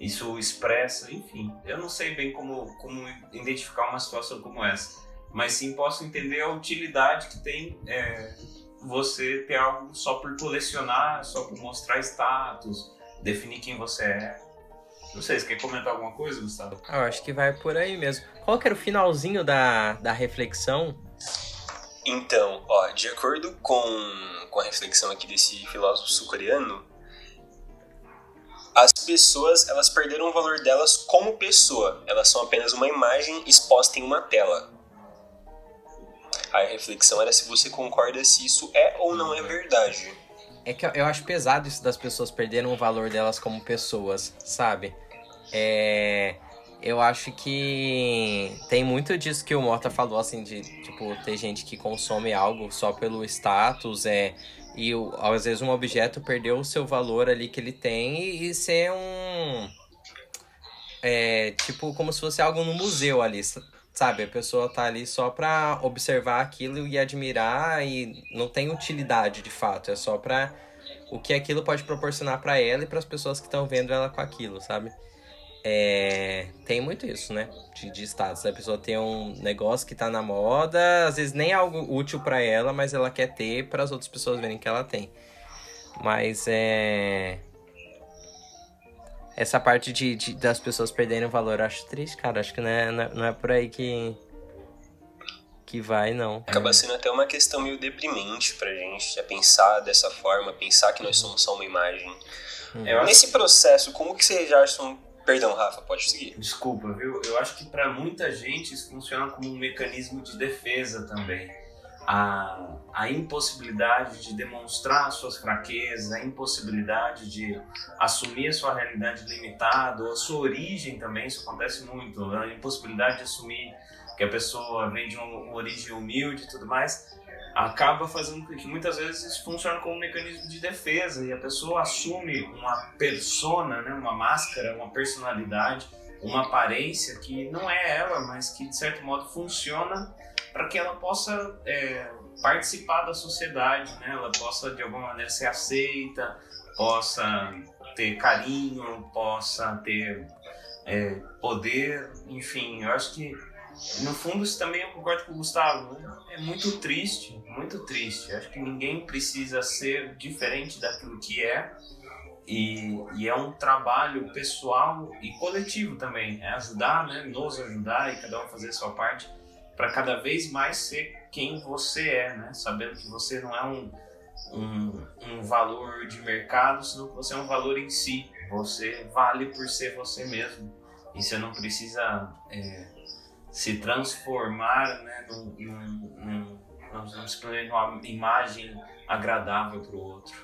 isso expressa, enfim. Eu não sei bem como, como identificar uma situação como essa, mas sim posso entender a utilidade que tem é, você ter algo só por colecionar, só por mostrar status, definir quem você é. Não sei, você quer comentar alguma coisa, Gustavo? Ah, Eu acho que vai por aí mesmo. Qual que era o finalzinho da, da reflexão? Então, ó, de acordo com, com a reflexão aqui desse filósofo sul-coreano, as pessoas elas perderam o valor delas como pessoa. Elas são apenas uma imagem exposta em uma tela. A reflexão era se você concorda se isso é ou não é verdade. É que eu- acho pesado isso das pessoas perderem o valor delas como pessoas, sabe? É. Eu acho que tem muito disso que o Mota falou, assim, de, tipo, ter gente que consome algo só pelo status, é. E às vezes um objeto perdeu o seu valor ali que ele tem e, ser um. É, tipo, como se fosse algo no museu ali, sabe? A pessoa tá ali só pra observar aquilo e admirar e não tem utilidade de fato, é só pra o que aquilo pode proporcionar pra ela e pras pessoas que estão vendo ela com aquilo, sabe? É, tem muito isso, né? De, de status. A pessoa tem um negócio que tá na moda, às vezes nem é algo útil pra ela, mas ela quer ter para as outras pessoas verem que ela tem. Mas é. Essa parte de, de- das pessoas perderem o valor, eu acho triste, cara. Acho que não é, não é, não é por aí que. que vai, não. Acaba sendo até uma questão meio deprimente pra gente, é pensar dessa forma, pensar que nós somos só uma imagem. Acho Nesse processo, como que vocês acham... Perdão, Rafa, pode seguir. Desculpa, viu? Eu acho que para muita gente isso funciona como um mecanismo de defesa também. A, a impossibilidade de demonstrar suas fraquezas, a impossibilidade de assumir a sua realidade limitada, a sua origem também, isso acontece muito. A impossibilidade de assumir que a pessoa vem de uma origem humilde e tudo mais, acaba fazendo que muitas vezes funcione como um mecanismo de defesa e a pessoa assume uma persona, né, uma máscara, uma personalidade, uma aparência que não é ela, mas que de certo modo funciona para que ela possa é, participar da sociedade, né? ela possa de alguma maneira ser aceita, possa ter carinho, possa ter é, poder, enfim, eu acho que no fundo isso também eu concordo com o Gustavo, né? é muito triste, muito triste. Acho que ninguém precisa ser diferente daquilo que é e, e é um trabalho pessoal e coletivo também, é ajudar, né? nos ajudar e cada um fazer a sua parte para cada vez mais ser quem você é, né? sabendo que você não é um, um, um valor de mercado, senão que você é um valor em si. Você vale por ser você mesmo e você não precisa é, se transformar né, num, num, num, numa imagem agradável para o outro.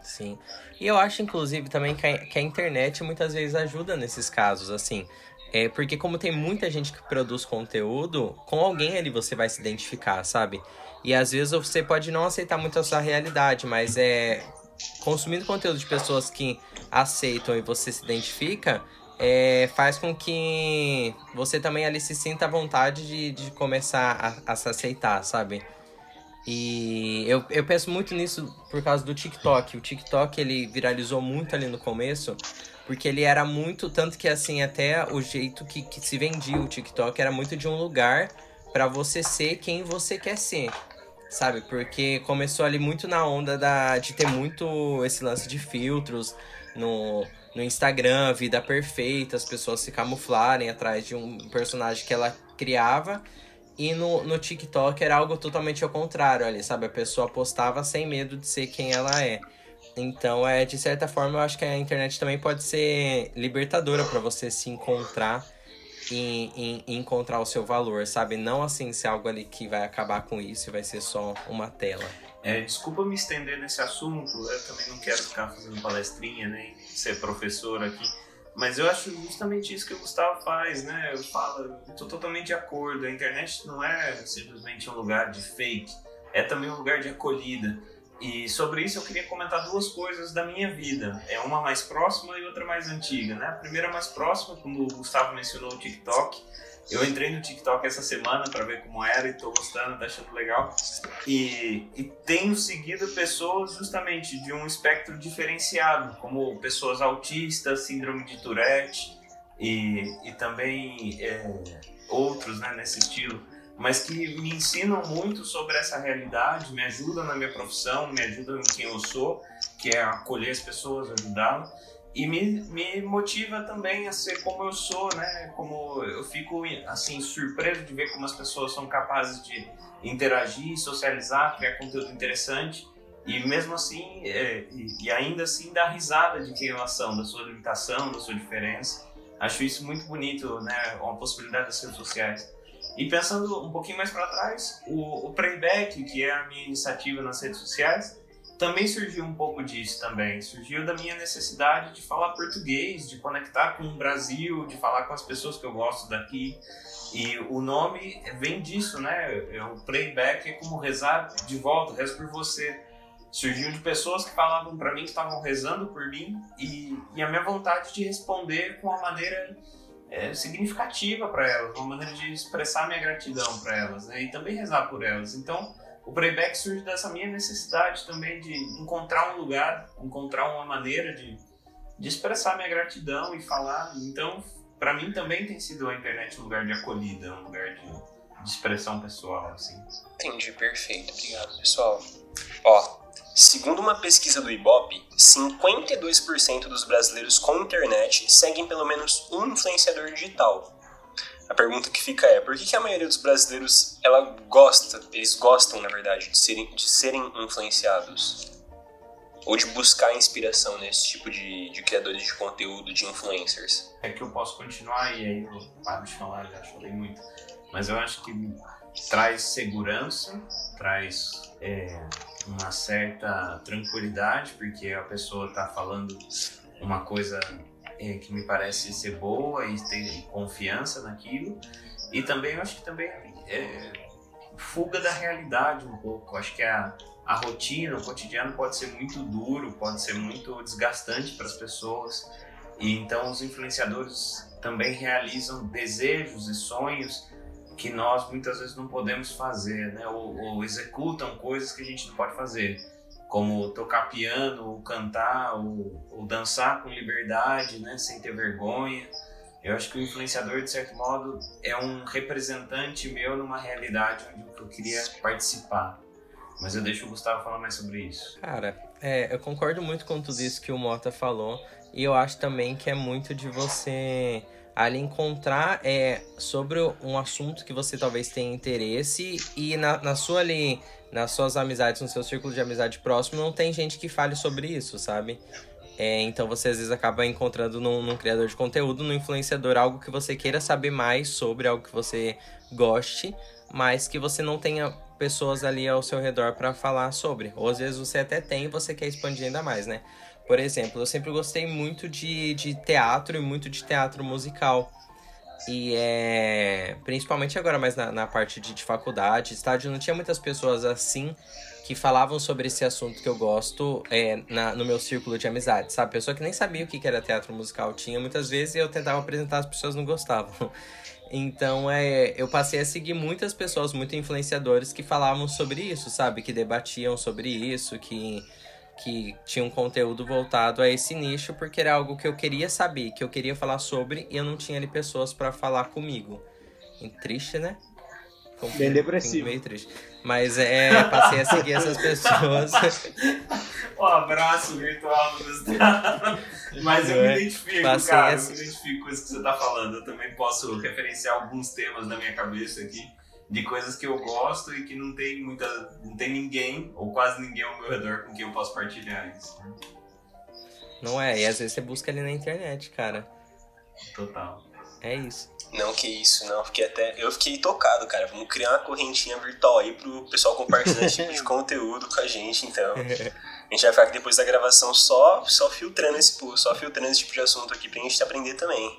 Sim. E eu acho, inclusive, também que a, que a internet muitas vezes ajuda nesses casos, assim. É porque como tem muita gente que produz conteúdo, com alguém ali você vai se identificar, sabe? E às vezes você pode não aceitar muito essa realidade, mas é consumindo conteúdo de pessoas que aceitam e você se identifica, é, faz com que você também ali se sinta à vontade de, de começar a, a se aceitar, sabe? E eu, eu penso muito nisso por causa do TikTok. O TikTok ele viralizou muito ali no começo, porque ele era muito. Tanto que assim, até o jeito que, que se vendia o TikTok era muito de um lugar para você ser quem você quer ser. Sabe? Porque começou ali muito na onda da, de ter muito esse lance de filtros no, no Instagram, vida perfeita, as pessoas se camuflarem atrás de um personagem que ela criava. E no, no TikTok era algo totalmente ao contrário ali, sabe? A pessoa postava sem medo de ser quem ela é. Então, é, de certa forma, eu acho que a internet também pode ser libertadora para você se encontrar e, e, encontrar o seu valor, sabe? Não assim ser algo ali que vai acabar com isso e vai ser só uma tela. É, desculpa me estender nesse assunto, eu também não quero ficar fazendo palestrinha, nem ser professor aqui, mas eu acho justamente isso que o Gustavo faz, né? Eu falo, tô totalmente de acordo, a internet não é simplesmente um lugar de fake, é também um lugar de acolhida. E sobre isso eu queria comentar duas coisas da minha vida. É uma mais próxima e outra mais antiga, né? A primeira mais próxima, como o Gustavo mencionou o TikTok. Eu entrei no TikTok essa semana para ver como era e tô gostando, tá achando legal. E, e tenho seguido pessoas justamente de um espectro diferenciado, como pessoas autistas, síndrome de Tourette e, e também é, outros né, nesse estilo mas que me ensinam muito sobre essa realidade, me ajudam na minha profissão, me ajudam em quem eu sou, que é acolher as pessoas, ajudá-las. E me, me motiva também a ser como eu sou, né? Como eu fico assim surpreso de ver como as pessoas são capazes de interagir, socializar, criar conteúdo interessante e mesmo assim é, e, ainda assim dar risada de quem elas são, da sua limitação, da sua diferença. Acho isso muito bonito, né? Uma possibilidade das redes sociais. E pensando um pouquinho mais para trás, o, o Playback, que é a minha iniciativa nas redes sociais, também surgiu um pouco disso também. Surgiu da minha necessidade de falar português, de conectar com o Brasil, de falar com as pessoas que eu gosto daqui. E o nome vem disso, né? É o playback é como rezar de volta, rezo por você. Surgiu de pessoas que falavam para mim que estavam rezando por mim e, e a minha vontade de responder com a maneira é, significativa para elas, uma maneira de expressar minha gratidão para elas, né? E também rezar por elas. Então, o playback surge dessa minha necessidade também de encontrar um lugar, encontrar uma maneira de, de expressar minha gratidão e falar. Então, para mim também tem sido a internet um lugar de acolhida, um lugar de, de expressão pessoal, assim. Entendi, perfeito. Obrigado, pessoal. Ó, Segundo uma pesquisa do Ibope, 52% dos brasileiros com internet seguem pelo menos um influenciador digital. A pergunta que fica é, por que, que a maioria dos brasileiros ela gosta, eles gostam, na verdade, de serem, de serem influenciados? Ou de buscar inspiração nesse tipo de, de criadores de conteúdo, de influencers? É que eu posso continuar e aí eu paro de falar, já falei muito. Mas eu acho que traz segurança, traz é, uma certa tranquilidade, porque a pessoa está falando uma coisa é, que me parece ser boa e ter confiança naquilo. E também eu acho que também é, fuga da realidade um pouco. Eu acho que a, a rotina, o cotidiano pode ser muito duro, pode ser muito desgastante para as pessoas. E então os influenciadores também realizam desejos e sonhos que nós muitas vezes não podemos fazer, né? Ou, ou, executam coisas que a gente não pode fazer, como tocar piano, ou cantar, ou, ou, dançar com liberdade, né? Sem ter vergonha. Eu acho que o influenciador, de certo modo, é um representante meu numa realidade onde eu queria participar. Mas eu deixo o Gustavo falar mais sobre isso. Cara, é, eu concordo muito com tudo isso que o Mota falou. E eu acho também que é muito de você ali encontrar é, sobre um assunto que você talvez tenha interesse e na, na sua ali, nas suas amizades, no seu círculo de amizade próximo, não tem gente que fale sobre isso, sabe? É, então você às vezes acaba encontrando num, num, criador de conteúdo, num influenciador, algo que você queira saber mais sobre, algo que você goste, mas que você não tenha pessoas ali ao seu redor para falar sobre. Ou às vezes você até tem e você quer expandir ainda mais, né? Por exemplo, eu sempre gostei muito de, de teatro e muito de teatro musical. E é. Principalmente agora, mas na, na parte de, de faculdade, estádio, não tinha muitas pessoas assim que falavam sobre esse assunto que eu gosto é, na, no meu círculo de amizade, sabe? Pessoa que nem sabia o que era teatro musical tinha muitas vezes e eu tentava apresentar, as pessoas não gostavam. *laughs* Então, é, eu passei a seguir muitas pessoas, muito influenciadores que falavam sobre isso, sabe? Que debatiam sobre isso, que que tinha um conteúdo voltado a esse nicho, porque era algo que eu queria saber, que eu queria falar sobre, e eu não tinha ali pessoas para falar comigo. E triste, né? Fico Bem depressivo. meio triste. Mas é, passei a seguir essas pessoas. *laughs* Um abraço virtual do Gustavo. Mas eu É, me identifico, passei cara. essa- Eu me identifico com isso que você tá falando. Eu também posso referenciar alguns temas na minha cabeça aqui. De coisas que eu gosto e que não tem muita. não tem ninguém, ou quase ninguém ao meu redor com quem eu posso partilhar isso. Não é? E às vezes você busca ali na internet, cara. Total. É isso. Não, que isso, não. Fiquei até. Eu fiquei tocado, cara. Vamos criar uma correntinha virtual aí pro pessoal compartilhar esse tipo de *laughs* conteúdo com a gente, então. *laughs* A gente vai ficar aqui depois da gravação só, só filtrando esse só filtrando esse tipo de assunto aqui pra gente aprender também.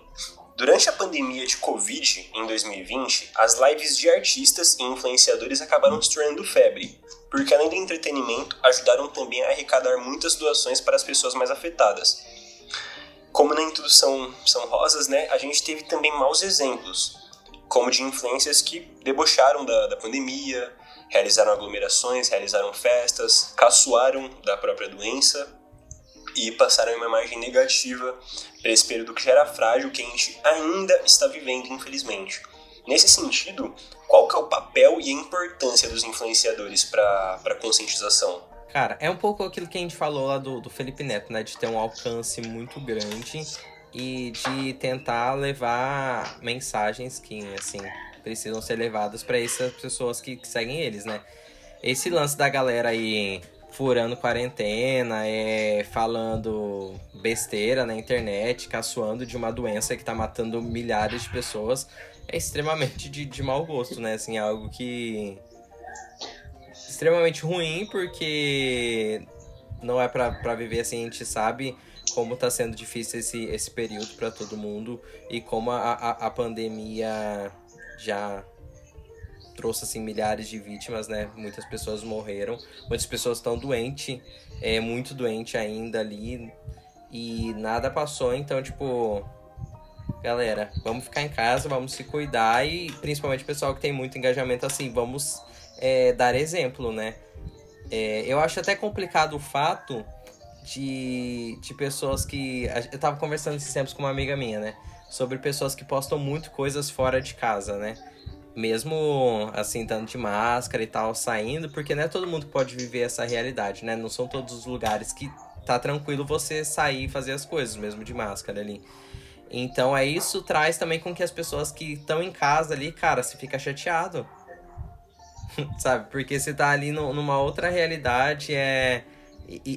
Durante a pandemia de Covid, em 2020, as lives de artistas e influenciadores acabaram se tornando febre, porque além do entretenimento, ajudaram também a arrecadar muitas doações para as pessoas mais afetadas. Como tudo são, são rosas, né, a gente teve também maus exemplos, como de influências que debocharam da, da pandemia, realizaram aglomerações, realizaram festas, caçoaram da própria doença e passaram uma imagem negativa para esse período que já era frágil, que a gente ainda está vivendo, infelizmente. Nesse sentido, qual que é o papel e a importância dos influenciadores para a conscientização? Cara, é um pouco aquilo que a gente falou lá do, do Felipe Neto, né? De ter um alcance muito grande e de tentar levar mensagens que, assim, precisam ser levadas para essas pessoas que, que seguem eles, né? Esse lance da galera aí furando quarentena, é, falando besteira na internet, caçoando de uma doença que tá matando milhares de pessoas, é extremamente de, de mau gosto, né? Assim, algo que extremamente ruim porque não é pra viver assim, a gente sabe como tá sendo difícil esse, esse período pra todo mundo e como a, a, a pandemia já trouxe assim milhares de vítimas, né? Muitas pessoas morreram, muitas pessoas estão doentes, é muito doente ainda ali e nada passou, então tipo, galera, vamos ficar em casa, vamos se cuidar e principalmente o pessoal que tem muito engajamento assim, vamos é, dar exemplo, né? É, eu acho até complicado o fato de, de pessoas que. Eu tava conversando esses tempos com uma amiga minha, né? Sobre pessoas que postam muito coisas fora de casa, né? Mesmo assim, estando de máscara e tal, saindo, porque não é todo mundo que pode viver essa realidade, né? Não são todos os lugares que tá tranquilo você sair e fazer as coisas, mesmo de máscara ali. Então, é isso traz também com que as pessoas que estão em casa ali, cara, se fica chateado *laughs* sabe? Porque você tá ali no- numa outra realidade, é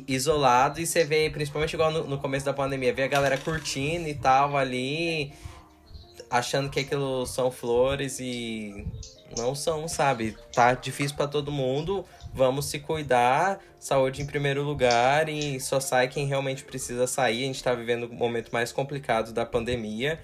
isolado, e você vê, principalmente igual no, no começo da pandemia, vê a galera curtindo e tal ali, achando que aquilo são flores e não são, sabe? Tá difícil pra todo mundo, vamos se cuidar, saúde em primeiro lugar e só sai quem realmente precisa sair. A gente tá vivendo o momento mais complicado da pandemia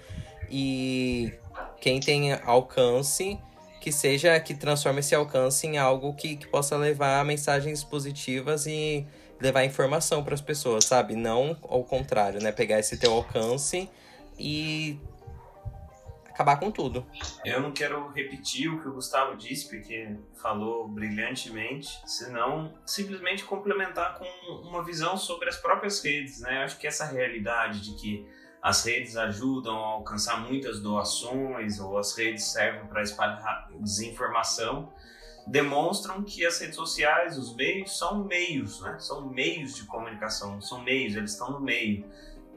e quem tem alcance que seja que transforme esse alcance em algo que, que possa levar mensagens positivas e levar informação para as pessoas, sabe? Não ao contrário, né? Pegar esse teu alcance e acabar com tudo. Eu não quero repetir o que o Gustavo disse, porque falou brilhantemente, senão simplesmente complementar com uma visão sobre as próprias redes, né? Eu acho que essa realidade de que as redes ajudam a alcançar muitas doações ou as redes servem para espalhar desinformação, demonstram que as redes sociais, os meios, são meios, né? São meios de comunicação, são meios, eles estão no meio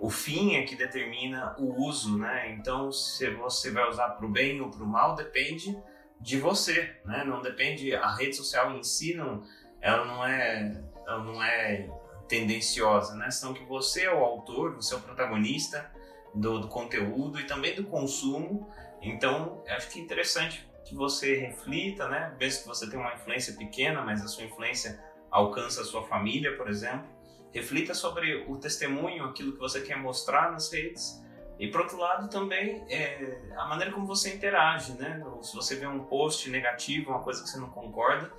o fim é que determina o uso, né? Então, se você vai usar para o bem ou para o mal, depende de você, né? Não depende a rede social em si, não, ela não é, ela não é tendenciosa, né? Senão que você é o autor, você é o protagonista do, do conteúdo e também do consumo. Então, acho que é interessante que você reflita, né? Mesmo que você tenha uma influência pequena, mas a sua influência alcança a sua família, por exemplo reflita sobre o testemunho, aquilo que você quer mostrar nas redes. E por outro lado também é, a maneira como você interage, né? Se você vê um post negativo, uma coisa que você não concorda,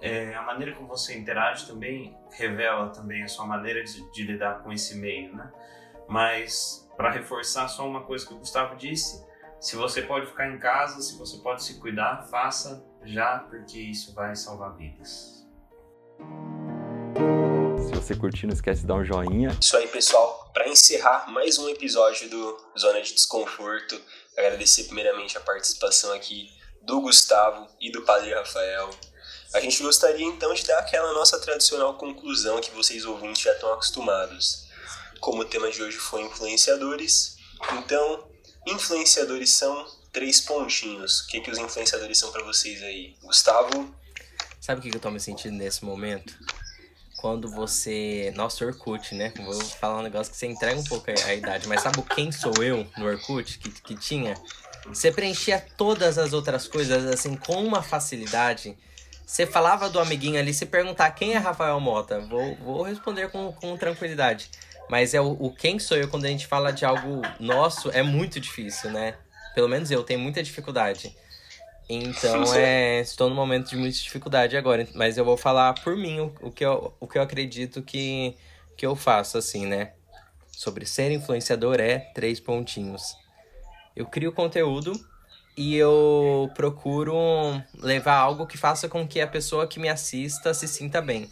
é, a maneira como você interage também revela também a sua maneira de, de lidar com esse meio, né? Mas para reforçar só uma coisa que o Gustavo disse, se você pode ficar em casa, se você pode se cuidar, faça já, porque isso vai salvar vidas. Se você curtir, não esquece de dar um joinha. Isso aí, pessoal. Para encerrar mais um episódio do Zona de Desconforto, agradecer primeiramente a participação aqui do Gustavo e do Padre Rafael. A gente gostaria então de dar aquela nossa tradicional conclusão que vocês ouvintes já estão acostumados. Como o tema de hoje foi influenciadores, então influenciadores são três pontinhos. O que, que os influenciadores são para vocês aí? Gustavo? Sabe o que eu tô me sentindo nesse momento? Quando você. Nossa, Orkut, né? Vou falar um negócio que você entrega um pouco a, idade, mas sabe o quem sou eu no Orkut que, que tinha? Você preenchia todas as outras coisas assim com uma facilidade. Você falava do amiguinho ali, se perguntar quem é Rafael Mota, vou, vou responder com, com tranquilidade. Mas é o, o quem sou eu quando a gente fala de algo nosso é muito difícil, né? Pelo menos eu tenho muita dificuldade. Então *laughs* é. Estou num momento de muita dificuldade agora. Mas eu vou falar por mim o, o, que, eu, o que eu acredito que, que eu faço, assim, né? Sobre ser influenciador é três pontinhos. Eu crio conteúdo e eu procuro levar algo que faça com que a pessoa que me assista se sinta bem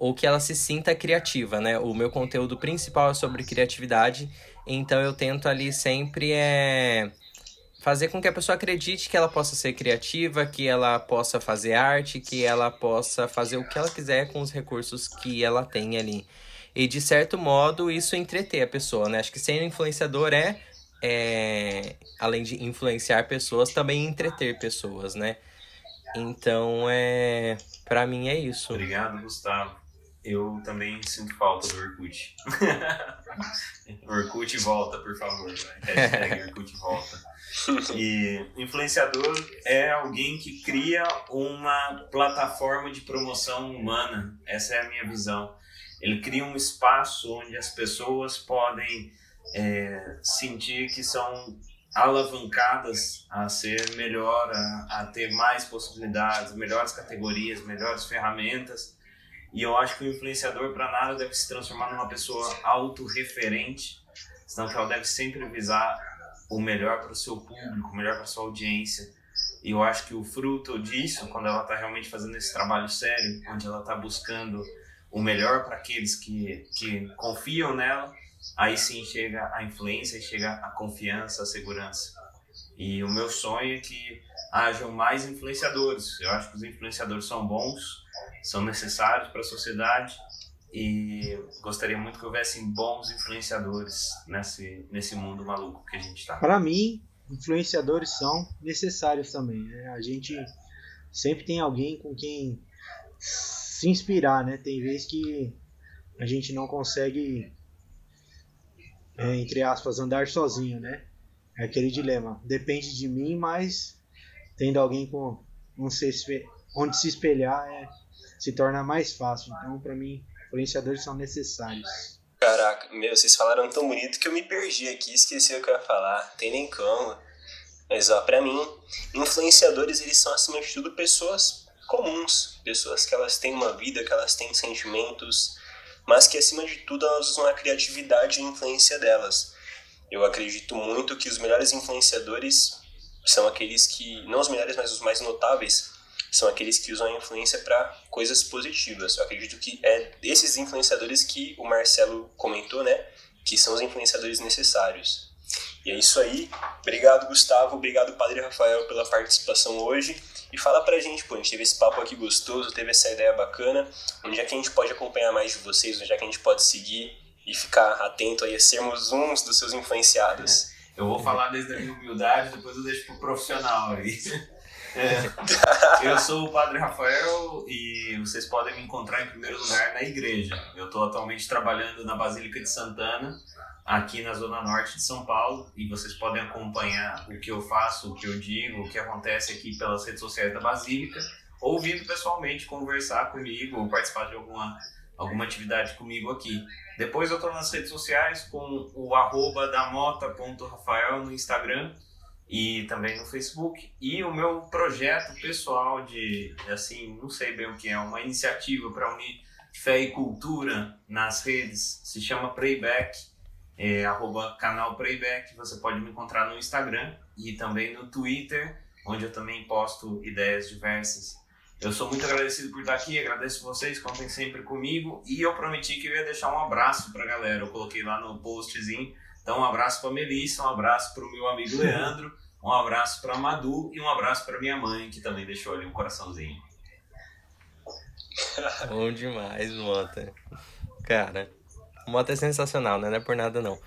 ou que ela se sinta criativa, né? O meu conteúdo principal é sobre criatividade, então eu tento ali sempre é fazer com que a pessoa acredite que ela possa ser criativa, que ela possa fazer arte, que ela possa fazer o que ela quiser com os recursos que ela tem ali. E de certo modo isso entreter a pessoa, né? Acho que ser influenciador é é, além de influenciar pessoas, também entreter pessoas, né? Então, é, para mim é isso. Obrigado, Gustavo. Eu também sinto falta do Orkut. *laughs* Orkut volta, por favor. Hashtag *laughs* Orkut volta. *laughs* E influenciador é alguém que cria uma plataforma de promoção humana. Essa é a minha visão. Ele cria um espaço onde as pessoas podem é, sentir que são alavancadas a ser melhor, a, a, ter mais possibilidades, melhores categorias, melhores ferramentas. E eu acho que o influenciador para nada deve se transformar numa pessoa autorreferente, senão que ela deve sempre visar o melhor para o seu público, o melhor para sua audiência. E eu acho que o fruto disso, quando ela está realmente fazendo esse trabalho sério, onde ela está buscando o melhor para aqueles que, que confiam nela, aí sim chega a influência chega a confiança, a segurança. E o meu sonho é que hajam mais influenciadores. Eu acho que os influenciadores são bons, são necessários para a sociedade e gostaria muito que houvessem bons influenciadores nesse, nesse mundo maluco que a gente está. Para mim, influenciadores são necessários também. Né? A gente sempre tem alguém com quem se inspirar, né? Tem vezes que a gente não consegue é, entre aspas, andar sozinho, né? É aquele dilema. Depende de mim, mas tendo alguém com onde se espelhar é, se torna mais fácil. Então, para mim, influenciadores são necessários. Caraca, meu, vocês falaram tão bonito que eu me perdi aqui, esqueci o que eu ia falar. Tem nem como. Mas ó, pra mim, influenciadores eles são acima de tudo pessoas comuns, pessoas que elas têm uma vida, que elas têm sentimentos, mas que acima de tudo elas usam a criatividade e a influência delas. Eu acredito muito que os melhores influenciadores são aqueles que, não os melhores, mas os mais notáveis, são aqueles que usam a influência para coisas positivas. Eu acredito que é desses influenciadores que o Marcelo comentou, né? Que são os influenciadores necessários. E é isso aí. Obrigado, Gustavo. Obrigado, Padre Rafael, pela participação hoje. E fala pra gente, pô, a gente teve esse papo aqui gostoso, teve essa ideia bacana. Onde é que a gente pode acompanhar mais de vocês? Onde é que a gente pode seguir e ficar atento aí a sermos uns dos seus influenciados? Eu vou falar desde a minha humildade, depois eu deixo pro profissional aí. *laughs* É, eu sou o Padre Rafael e vocês podem me encontrar em primeiro lugar na igreja. Eu estou atualmente trabalhando na Basílica de Santana aqui na Zona Norte de São Paulo e vocês podem acompanhar o que eu faço, o que eu digo, o que acontece aqui pelas redes sociais da Basílica, ou vindo pessoalmente conversar comigo ou participar de alguma, alguma atividade comigo aqui. Depois eu estou nas redes sociais com o arroba damota.rafael no Instagram e também no Facebook. E o meu projeto pessoal de, assim, não sei bem o que é, uma iniciativa para unir fé e cultura nas redes, se chama Playback é, arroba canal Playback. Você pode me encontrar no Instagram e também no Twitter, onde eu também posto ideias diversas. Eu sou muito agradecido por estar aqui, agradeço vocês, contem sempre comigo. E eu prometi que eu ia deixar um abraço para a galera. Eu coloquei lá no postzinho. Então, um abraço para Melissa, um abraço para o meu amigo *laughs* Leandro, Um abraço para Madu e um abraço para minha mãe, que também deixou ali um coraçãozinho. *laughs* Bom demais, Mota. Cara, Mota é sensacional, né? Não é por nada não.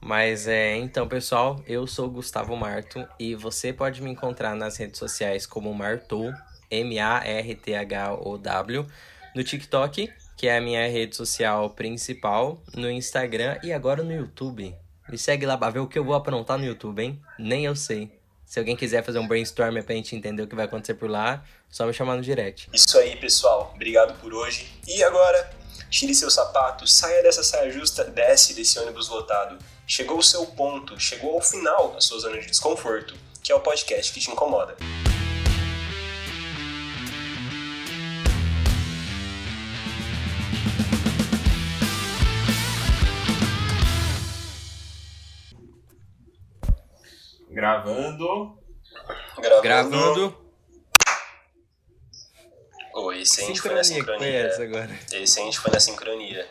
Mas é, então, pessoal, eu sou Gustavo Marto e você pode me encontrar nas redes sociais como Martou, M-A-R-T-H-O-W, no TikTok, que é a minha rede social principal, no Instagram e agora no YouTube. Me segue lá pra ver o que eu vou aprontar no YouTube, hein? Nem eu sei. Se alguém quiser fazer um brainstorm pra gente entender o que vai acontecer por lá, só me chamar no direct. Isso aí, pessoal. Obrigado por hoje. E agora, tire seu sapato, saia dessa saia justa, desce desse ônibus lotado. Chegou o seu ponto, chegou ao final da sua zona de desconforto, que é o podcast que te incomoda. Gravando. Gravando. Gravando. Oh, esse a gente foi na Sincronia? Esse a gente foi na sincronia.